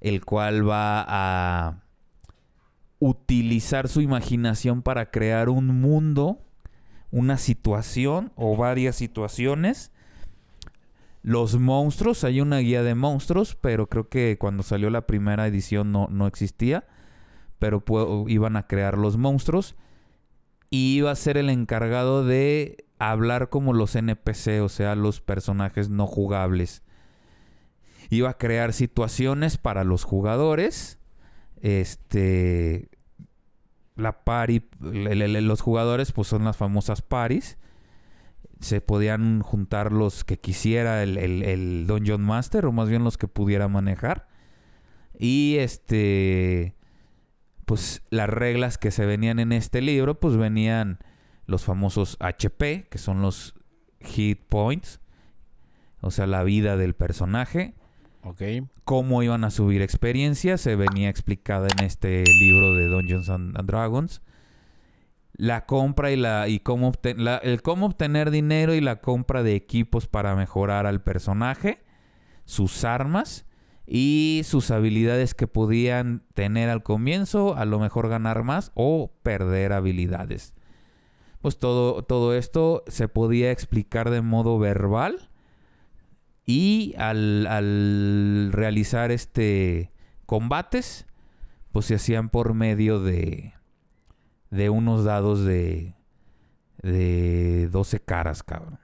el cual va a utilizar su imaginación para crear un mundo, una situación o varias situaciones. Los monstruos, hay una guía de monstruos, pero creo que cuando salió la primera edición no, no existía. Pero iban a crear los monstruos. Y iba a ser el encargado de hablar como los NPC, o sea, los personajes no jugables. Iba a crear situaciones para los jugadores. Este. La los jugadores, pues son las famosas paris. Se podían juntar los que quisiera el, el, el Dungeon Master, o más bien los que pudiera manejar. Y este. Pues las reglas que se venían en este libro, pues venían los famosos HP, que son los hit points. O sea, la vida del personaje Ok. cómo iban a subir experiencia se venía explicada en este libro de Dungeons and Dragons. La compra y la y cómo el cómo obtener dinero y la compra de equipos para mejorar al personaje, sus armas y sus habilidades que podían tener al comienzo, a lo mejor ganar más o perder habilidades. Pues todo, todo esto se podía explicar de modo verbal y al, al realizar este combates, pues se hacían por medio de, de unos dados de, de 12 caras, cabrón.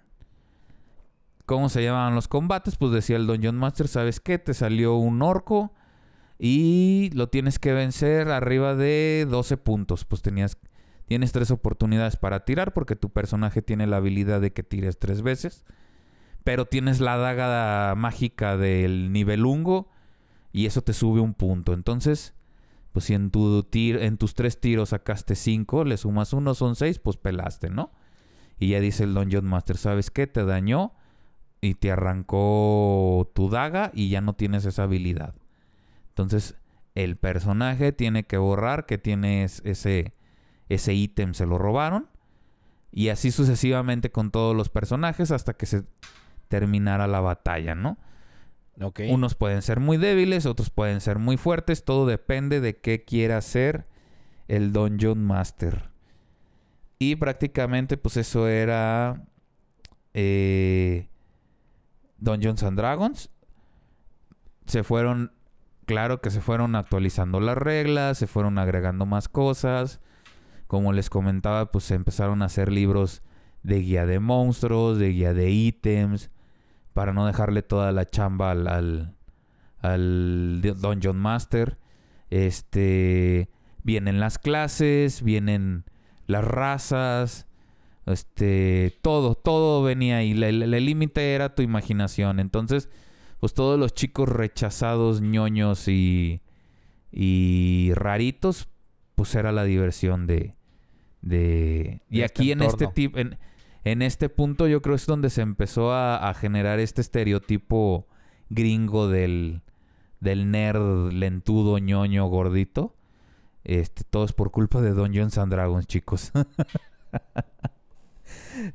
¿Cómo se llamaban los combates? Pues decía el Dungeon Master, ¿sabes qué? Te salió un orco y lo tienes que vencer arriba de 12 puntos. Pues tenías, Tienes tres oportunidades para tirar porque tu personaje tiene la habilidad de que tires tres veces. Pero tienes la daga mágica del nivel hungo y eso te sube un punto. Entonces, pues si en, tu tir en tus tres tiros sacaste cinco, le sumas uno, son seis, pues pelaste, ¿no? Y ya dice el Dungeon Master, ¿sabes qué? Te dañó y te arrancó tu daga y ya no tienes esa habilidad. Entonces, el personaje tiene que borrar que tienes ese ese ítem se lo robaron y así sucesivamente con todos los personajes hasta que se terminara la batalla, ¿no? Unos pueden ser muy débiles, otros pueden ser muy fuertes, todo depende de qué quiera hacer el Dungeon Master. Y prácticamente pues eso era eh, Dungeons and Dragons. Se fueron, claro que se fueron actualizando las reglas, se fueron agregando más cosas. Como les comentaba, pues se empezaron a hacer libros de guía de monstruos, de guía de ítems, para no dejarle toda la chamba al, al, Dungeon Master. Este, vienen las clases, vienen las razas, este, todo, todo venía ahí. El límite era tu imaginación. Entonces, pues todos los chicos rechazados, ñoños y, y raritos, pues era la diversión de, de... Y este aquí en este tipo... En, en este punto yo creo es donde se empezó a, generar este estereotipo gringo del, del nerd lentudo, ñoño, gordito. Este, todo es por culpa de Dungeons and Dragons, chicos.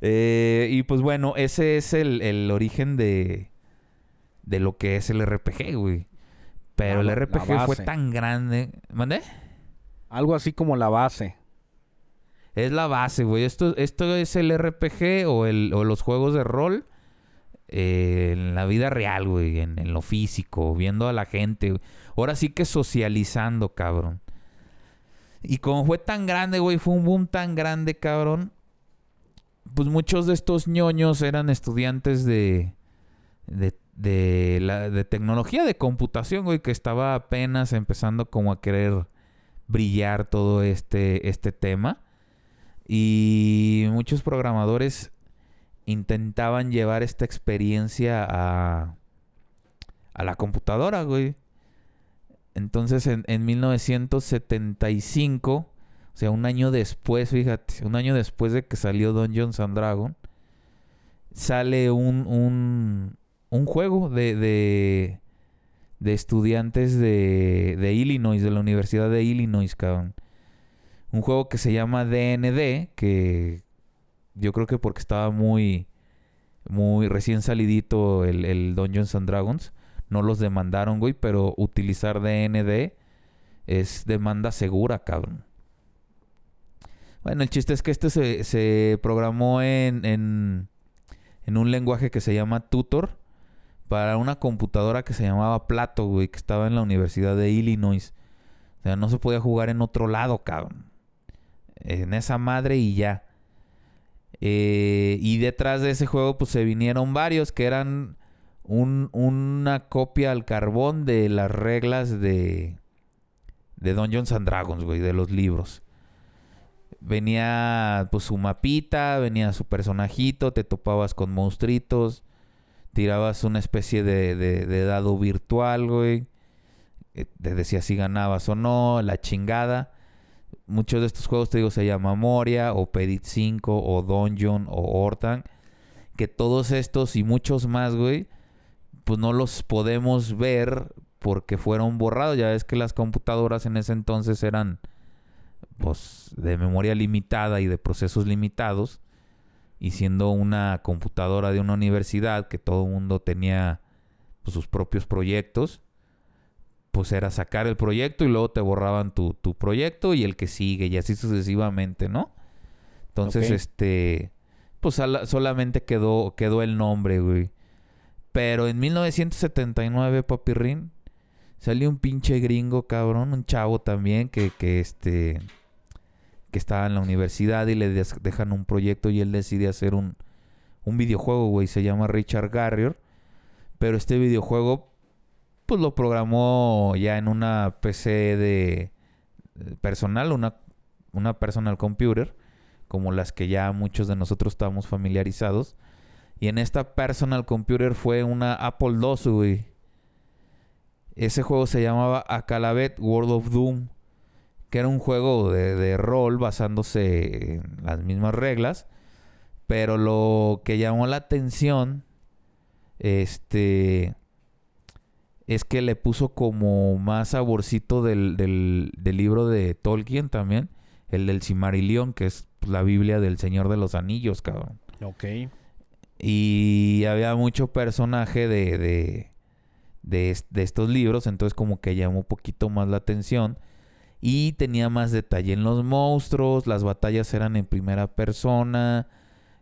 Eh, y pues bueno, ese es el, origen de, de lo que es el RPG, güey. Pero el RPG fue tan grande. ¿Mandé? Algo así como la base. Es la base, güey. Esto, esto es el RPG o, el, o los juegos de rol eh, en la vida real, güey. En, lo físico, viendo a la gente. Ahora sí que socializando, cabrón. Y como fue tan grande, güey, fue un boom tan grande, cabrón. Pues muchos de estos ñoños eran estudiantes de, de, de, la, de tecnología de computación, güey, que estaba apenas empezando como a querer brillar todo este, este tema. Y muchos programadores intentaban llevar esta experiencia a, a la computadora, güey. Entonces en, 1975, o sea, un año después, fíjate, un año después de que salió Dungeons and Dragons, sale un, un, un juego de, de, de estudiantes de, de Illinois, de la Universidad de Illinois, cabrón un juego que se llama DND, que yo creo que porque estaba muy, muy recién salidito el, el Dungeons Dragons, no los demandaron, güey, pero utilizar DND es demanda segura, cabrón. Bueno, el chiste es que este se, se programó en, en, en, un lenguaje que se llama Tutor para una computadora que se llamaba Plato, güey, que estaba en la Universidad de Illinois. O sea, no se podía jugar en otro lado, cabrón en esa madre y ya. Eh, y detrás de ese juego pues se vinieron varios que eran una copia al carbón de las reglas de, de Dungeons and Dragons, güey, de los libros. Venía pues su mapita, venía su personajito, te topabas con monstruitos, tirabas una especie de, de dado virtual, güey. Eh, te decía si ganabas o no, la chingada. Muchos de estos juegos, te digo, se llama Moria o Pedit 5 o Dungeon o Hortan. Que todos estos y muchos más, güey, pues no los podemos ver porque fueron borrados. Ya ves que las computadoras en ese entonces eran, pues, de memoria limitada y de procesos limitados. Y siendo una computadora de una universidad que todo el mundo tenía pues, sus propios proyectos, pues era sacar el proyecto y luego te borraban tu, proyecto y el que sigue y así sucesivamente, ¿no? Entonces, este, pues solamente quedó, quedó el nombre, güey. Pero en 1979, papirrín, salió un pinche gringo, cabrón, un chavo también que, que este, que estaba en la universidad y le dejan un proyecto y él decide hacer un, un videojuego, güey, se llama Richard Garrier. Pero este videojuego pues lo programó ya en una PC de personal, una una personal computer, como las que ya muchos de nosotros estamos familiarizados. Y en esta personal computer fue una Apple II. Ese juego se llamaba Acalabet World of Doom, que era un juego de, de rol basándose en las mismas reglas. Pero lo que llamó la atención, este, es que le puso como más saborcito del, del, del libro de Tolkien también, el del Cimarillion, que es la Biblia del Señor de los Anillos, cabrón. Ok. Y había mucho personaje de, de, de, de estos libros, entonces como que llamó un poquito más la atención. Y tenía más detalle en los monstruos, las batallas eran en primera persona.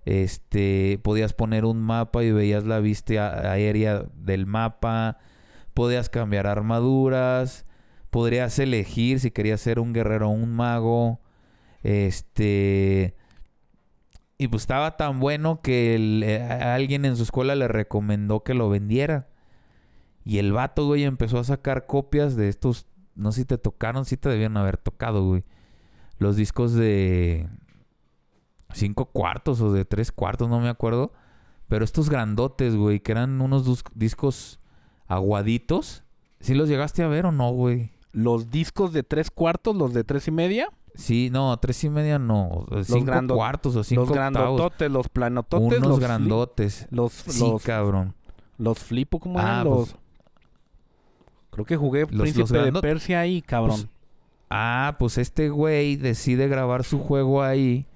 Este, podías poner un mapa y veías la vista aérea del mapa. Podías cambiar armaduras. Podrías elegir si querías ser un guerrero o un mago. Este. Y pues estaba tan bueno que eh, alguien en su escuela le recomendó que lo vendiera. Y el vato, güey, empezó a sacar copias de estos. No sé si te tocaron, sí te debían haber tocado, güey. Los discos de cinco cuartos o de tres cuartos, no me acuerdo. Pero estos grandotes, güey, que eran unos discos aguaditos. ¿Sí los llegaste a ver o no, güey? Los discos de tres cuartos, los de tres y media, Sí, no, tres y media no. Cinco grando- cuartos o cinco los octavos. grandototes, los planototes, Unos los grandotes. los, Sí, los, cabrón. los flipo, ¿cómo Ah, eran los? pues- Creo que jugué los Príncipe de Persia ahí, cabrón. Pues, Ah, pues este güey decide grabar su juego ahí.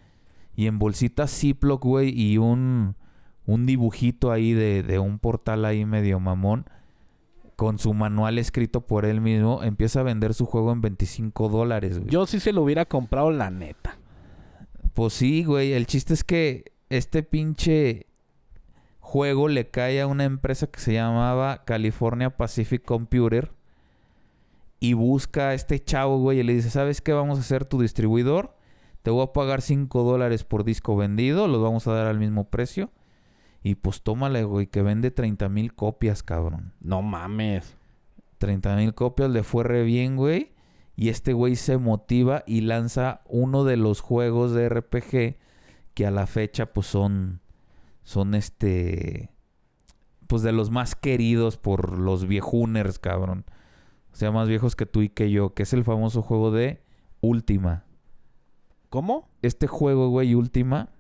Y en bolsita Ziploc, güey, y un, un dibujito ahí de, de un portal ahí medio mamón. Con su manual escrito por él mismo, empieza a vender su juego en 25 dólares, güey. Yo sí se lo hubiera comprado, la neta. Pues sí, güey. El chiste es que este pinche juego le cae a una empresa que se llamaba California Pacific Computer. Y busca a este chavo, güey, y le dice, ¿sabes qué? Vamos a hacer tu distribuidor. Te voy a pagar 5 dólares por disco vendido. Los vamos a dar al mismo precio. Y pues tómale, güey, que vende 30 mil copias, cabrón. No mames. 30 mil copias le fue re bien, güey. Y este güey se motiva y lanza uno de los juegos de RPG que a la fecha pues son son este pues de los más queridos por los viejuners, cabrón. O sea, más viejos que tú y que yo, que es el famoso juego de Última. ¿Cómo? Este juego, güey, Última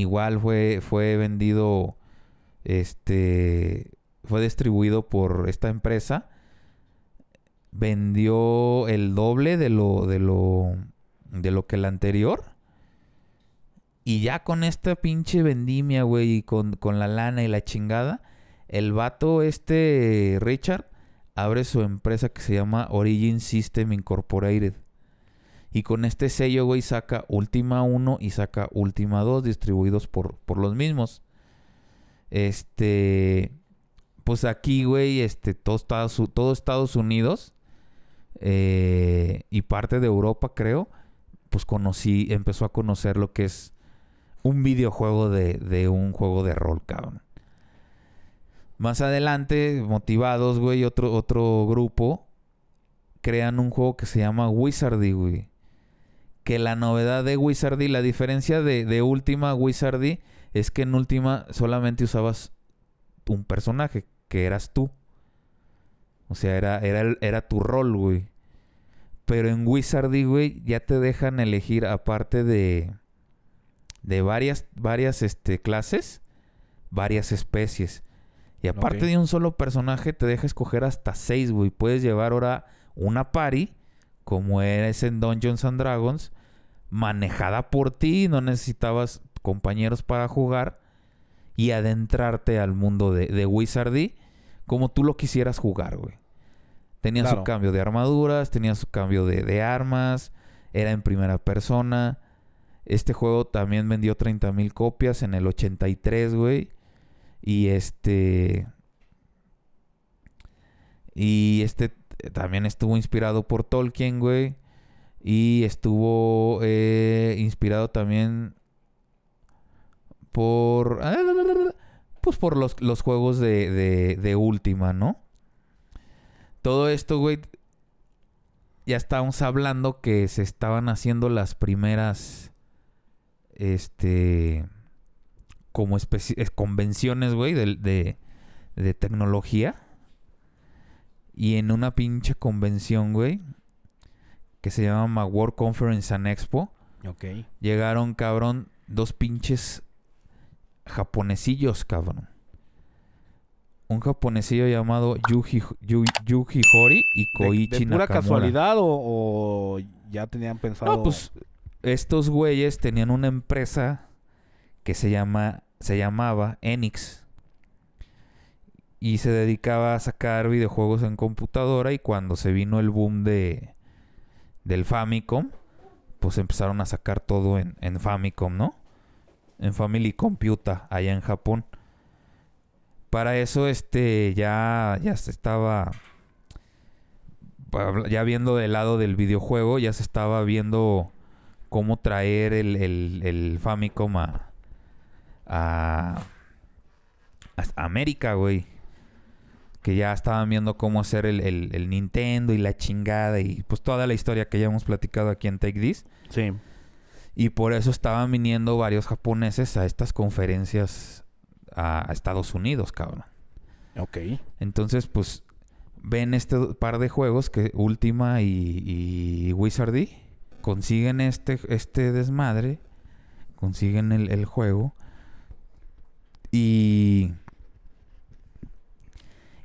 igual fue fue vendido este fue distribuido por esta empresa vendió el doble de lo de lo de lo que el anterior. Y ya con esta pinche vendimia güey y con, con la lana y la chingada el vato este Richard abre su empresa que se llama Origin System Incorporated y con este sello, güey, saca Última 1 y saca Última 2 distribuidos por, por los mismos. Este, pues aquí, güey, este, todo Estados, todo Estados Unidos eh, y parte de Europa, creo, pues conocí, empezó a conocer lo que es un videojuego de, de un juego de rol, cabrón. Más adelante, motivados, güey, otro, otro grupo crean un juego que se llama Wizardy, güey. Que la novedad de Wizardy, la diferencia de, de Última a Wizardy es que en Última solamente usabas un personaje, que eras tú. O sea, era, era, era tu rol, güey. Pero en Wizardy, güey, ya te dejan elegir aparte de, de varias, varias este, clases, varias especies. Y aparte de un solo personaje, te deja escoger hasta seis, güey. Puedes llevar ahora una party, como eres en Dungeons and Dragons, manejada por ti, no necesitabas compañeros para jugar y adentrarte al mundo de, de Wizardy como tú lo quisieras jugar, güey. Tenía Claro. su cambio de armaduras, tenía su cambio de, de armas, era en primera persona. Este juego también vendió 30 mil copias en el 83, güey. Y este... Y este eh, también estuvo inspirado por Tolkien, güey. Y estuvo eh, inspirado también por... Pues por los, los juegos de, de, de Última, ¿no? Todo esto, güey, ya estábamos hablando que se estaban haciendo las primeras, este, como eh, convenciones, güey, de, de, de tecnología. Y en una pinche convención, güey, que se llama World Conference and Expo, Ok. llegaron, cabrón, dos pinches japonesillos, cabrón. Un japonesillo llamado Yuji, Yu- Yuji Hori y ¿De, Koichi de pura Nakamura. casualidad o, o ya tenían pensado? No, pues estos güeyes tenían una empresa que se llama se llamaba Enix y se dedicaba a sacar videojuegos en computadora y cuando se vino el boom de del Famicom, pues empezaron a sacar todo en, en Famicom, ¿no? En Family Computer allá en Japón. Para eso este ya ya se estaba ya viendo del lado del videojuego, ya se estaba viendo cómo traer el, el, el Famicom a, a, a América, güey. Que ya estaban viendo cómo hacer el, el- el Nintendo y la chingada y pues toda la historia que ya hemos platicado aquí en Take This. Sí. Y por eso estaban viniendo varios japoneses a estas conferencias a, a Estados Unidos, cabrón. Ok. Entonces, pues, ven este par de juegos que Ultima y, y Wizardy consiguen este, este desmadre, consiguen el, el juego y,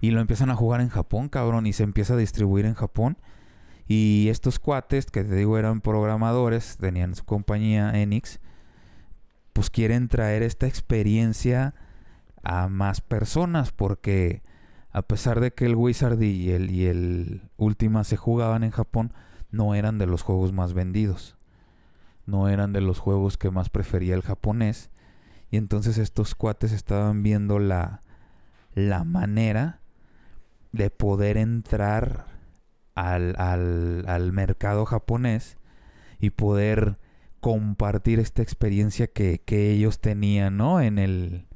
y lo empiezan a jugar en Japón, cabrón, y se empieza a distribuir en Japón. Y estos cuates, que te digo eran programadores, tenían su compañía Enix, pues quieren traer esta experiencia a más personas porque a pesar de que el Wizard y el, y el Ultima se jugaban en Japón, no eran de los juegos más vendidos. No eran de los juegos que más prefería el japonés. Y entonces estos cuates estaban viendo la, la manera de poder entrar al, al, al mercado japonés y poder compartir esta experiencia que, que ellos tenían, ¿no? En el,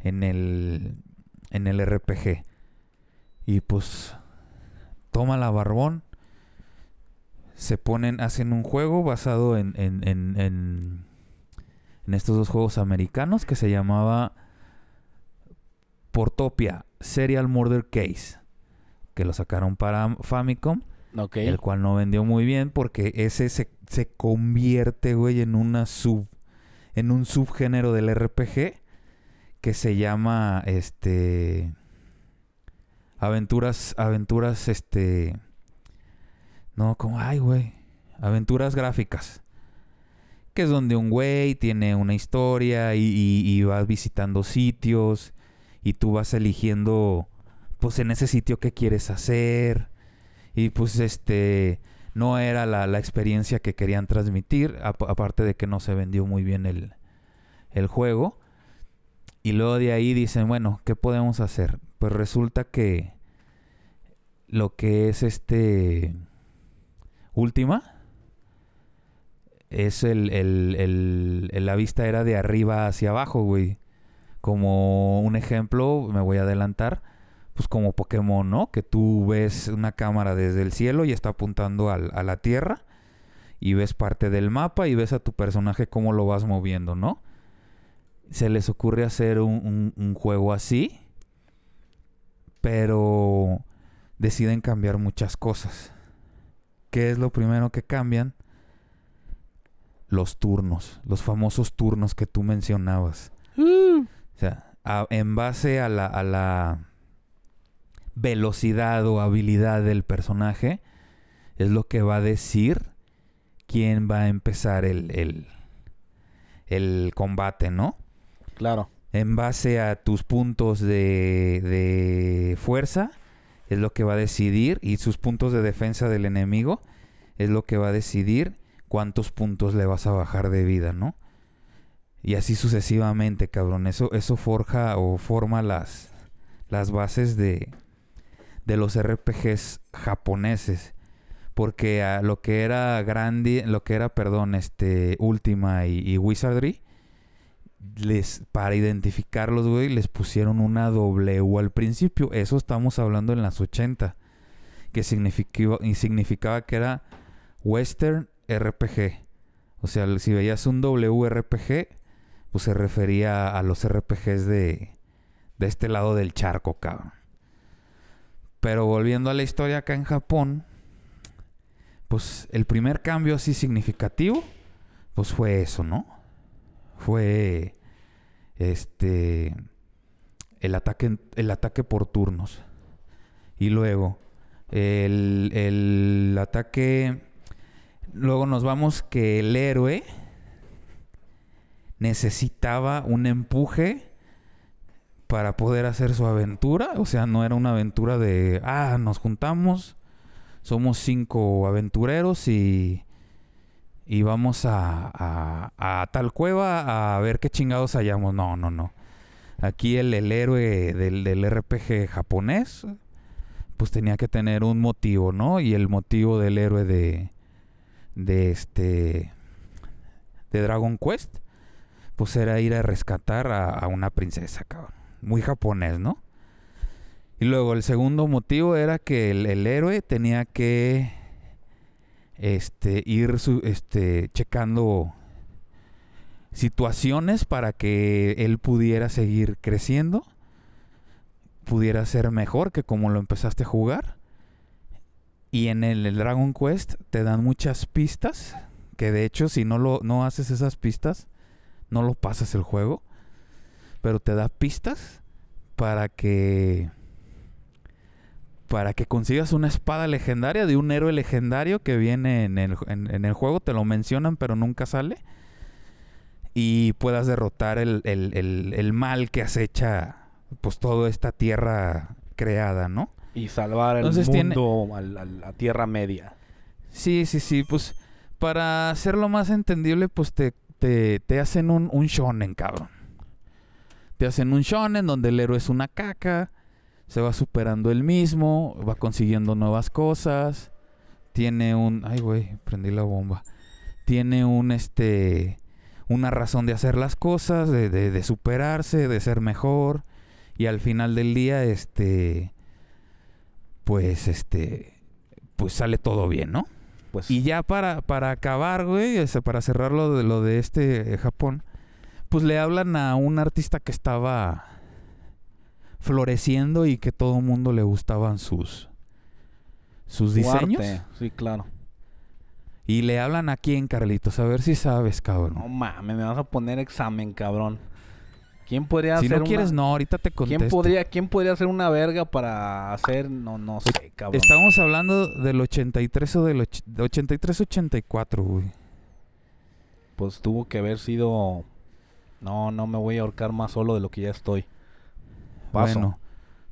en el, en el RPG. Y pues, toma la barbón. Se ponen, hacen un juego basado en, en, en, en, estos dos juegos americanos que se llamaba Portopia Serial Murder Case. Que lo sacaron para Famicom. Ok. El cual no vendió muy bien porque ese se, se convierte, güey, en una sub... En un subgénero del RPG que se llama, este... Aventuras, aventuras, este... No, como, ay, güey. Aventuras gráficas. Que es donde un güey tiene una historia y, y, y vas visitando sitios y tú vas eligiendo, pues en ese sitio qué quieres hacer. Y pues este no era la, la experiencia que querían transmitir, ap- aparte de que no se vendió muy bien el, el juego. Y luego de ahí dicen, bueno, ¿qué podemos hacer? Pues resulta que lo que es este última es el, el, el- el- la vista era de arriba hacia abajo, güey. Como un ejemplo, me voy a adelantar, pues como Pokémon, ¿no? Que tú ves una cámara desde el cielo y está apuntando al- a la tierra y ves parte del mapa y ves a tu personaje cómo lo vas moviendo, ¿no? Se les ocurre hacer un, un- un juego así, pero deciden cambiar muchas cosas. ¿Qué es lo primero que cambian? Los turnos, los famosos turnos que tú mencionabas. Uh, O sea, a- en base a la, a la velocidad o habilidad del personaje, es lo que va a decir quién va a empezar el, el, el combate, ¿no? claro. En base a tus puntos de, de fuerza, es lo que va a decidir, y sus puntos de defensa del enemigo, es lo que va a decidir cuántos puntos le vas a bajar de vida, ¿no? Y así sucesivamente, cabrón. Eso, eso forja o forma las, las bases de, de los RPGs japoneses. Porque a lo que era grande, lo que era, perdón, este, Ultima y, Wizardry, les, para identificarlos, güey, les pusieron una W al principio. Eso estamos hablando en las 80. que significaba, significaba que era Western RPG. O sea, si veías un WRPG, pues se refería a los RPGs de, de este lado del charco, cabrón. Pero volviendo a la historia acá en Japón, pues el primer cambio así significativo, pues fue eso, ¿no? Fue este el ataque, el ataque por turnos. Y luego el, el ataque. Luego nos vamos que el héroe necesitaba un empuje para poder hacer su aventura. O sea, no era una aventura de, ah, nos juntamos, somos cinco aventureros y, y vamos a, a, tal cueva a ver qué chingados hallamos. No, no, no. Aquí el, el héroe del, del RPG japonés, pues tenía que tener un motivo, ¿no? Y el motivo del héroe de, de este, de Dragon Quest, pues era ir a rescatar a, a una princesa, cabrón. Muy japonés, ¿no? Y luego el segundo motivo era que el, héroe tenía que este, ir este, checando situaciones para que él pudiera seguir creciendo, pudiera ser mejor que como lo empezaste a jugar. Y en el, el Dragon Quest te dan muchas pistas, que de hecho si no, lo, no haces esas pistas, no lo pasas el juego, pero te da pistas para que para que consigas una espada legendaria de un héroe legendario que viene en el, en, en el juego, te lo mencionan pero nunca sale y puedas derrotar el, el, el, el mal que acecha pues toda esta tierra creada, ¿no? Y salvar el Entonces tiene- mundo a la, a la Tierra Media. Sí, sí, sí, pues para hacerlo más entendible, pues te, te, te hacen un, un shonen, cabrón. Te hacen un shonen donde el héroe es una caca, se va superando él mismo, va consiguiendo nuevas cosas, tiene un... Ay, güey, prendí la bomba. Tiene un, este... Una razón de hacer las cosas, de, de, de superarse, de ser mejor. Y al final del día, este... Pues, este... Pues sale todo bien, ¿no? Pues Y ya para, para acabar, güey, para cerrar lo de, lo de este eh, Japón, pues le hablan a un artista que estaba floreciendo y que todo el mundo le gustaban sus, sus su diseños. arte. Sí, claro. Y le hablan a quién, Carlitos, a ver si sabes, cabrón. No mames, me vas a poner examen, cabrón. ¿Quién podría si hacer no quieres, una... no, ahorita te contesto. ¿Quién podría, ¿Quién podría hacer una verga para hacer? No, no sé, cabrón. Estamos hablando del 83 o del och- de 83-84, güey. Pues tuvo que haber sido... No, no me voy a ahorcar más solo de lo que ya estoy. Paso. Bueno,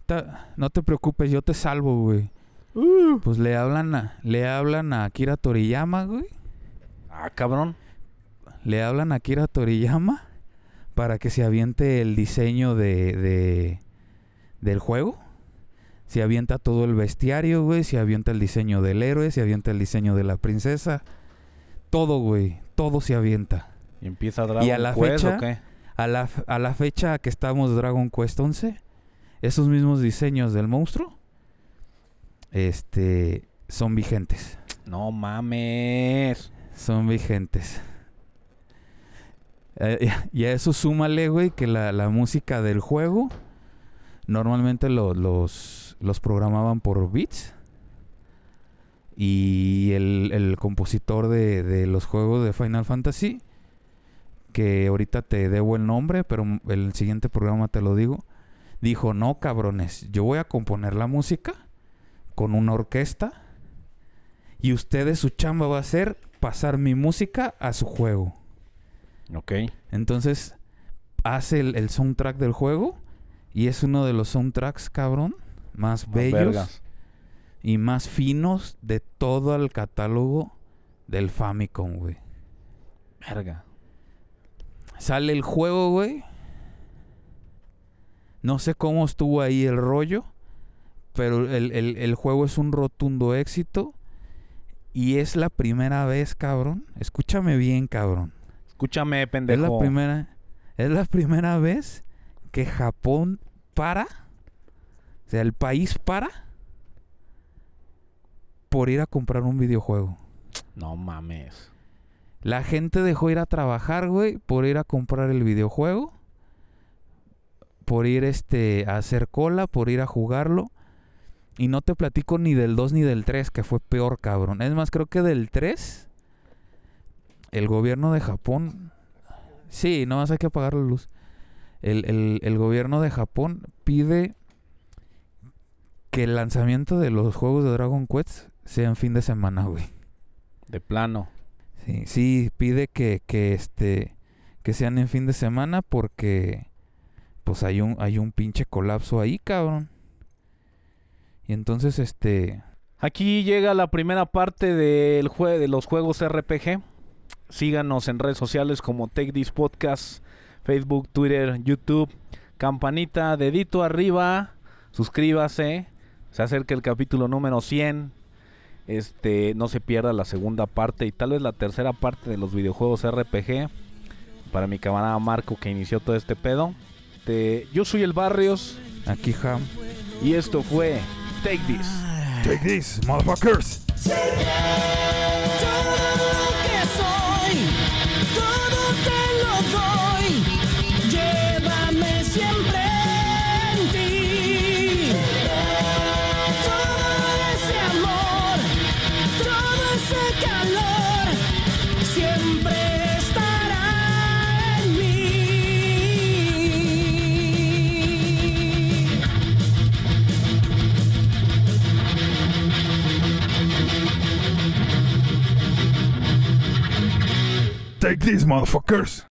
ta- no te preocupes, yo te salvo, güey. Uh. Pues le hablan a, le hablan a Akira Toriyama, güey. Ah, cabrón. Le hablan a Akira Toriyama para que se aviente el diseño de, de del juego. Se avienta todo el bestiario, güey. Se avienta el diseño del héroe. Se avienta el diseño de la princesa. Todo, güey. Todo se avienta. ¿Y empieza Dragon a la Quest fecha- o qué? A la, a la fecha que estamos Dragon Quest 11, esos mismos diseños del monstruo, este, son vigentes. No mames. Son vigentes. Eh, y a eso súmale, güey, que la, la música del juego normalmente lo- los, los programaban por beats. Y el, el compositor de, de los juegos de Final Fantasy, que ahorita te debo el nombre, pero el siguiente programa te lo digo, dijo, no cabrones, yo voy a componer la música con una orquesta y ustedes su chamba va a ser pasar mi música a su juego. Ok. Entonces hace el, el soundtrack del juego y es uno de los soundtracks, cabrón, más Más bellos vergas. y más finos de todo el catálogo del Famicom, güey. Verga. Sale el juego, güey. No sé cómo estuvo ahí el rollo, pero el, el- el juego es un rotundo éxito. Y es la primera vez, cabrón. Escúchame bien, cabrón. Escúchame, Es pendejo. la primera, es la primera vez que Japón para, o sea, el país para por ir a comprar un videojuego. No mames. La gente dejó ir a trabajar, güey, por ir a comprar el videojuego. Por ir este, a hacer cola, por ir a jugarlo. Y no te platico ni del 2 ni del 3, que fue peor, cabrón. Es más, creo que del 3, el gobierno de Japón... Sí, no más hay que apagar la luz. El, el- el gobierno de Japón pide que el lanzamiento de los juegos de Dragon Quest sea en fin de semana, güey. De plano. Sí, pide que, que este que sean en fin de semana porque pues hay un hay un pinche colapso ahí, cabrón. Y entonces este Aquí llega la primera parte del de los juegos RPG. Síganos en redes sociales como Take This Podcast, Facebook, Twitter, YouTube. Campanita, dedito arriba, suscríbase. Se acerca el capítulo número 100. Este, no se pierda la segunda parte y tal vez la tercera parte de los videojuegos RPG. Para mi camarada Marco que inició todo este pedo. Yo soy el Barrios aquí Ham. y esto fue Take This. Take this, motherfuckers. Take these motherfuckers.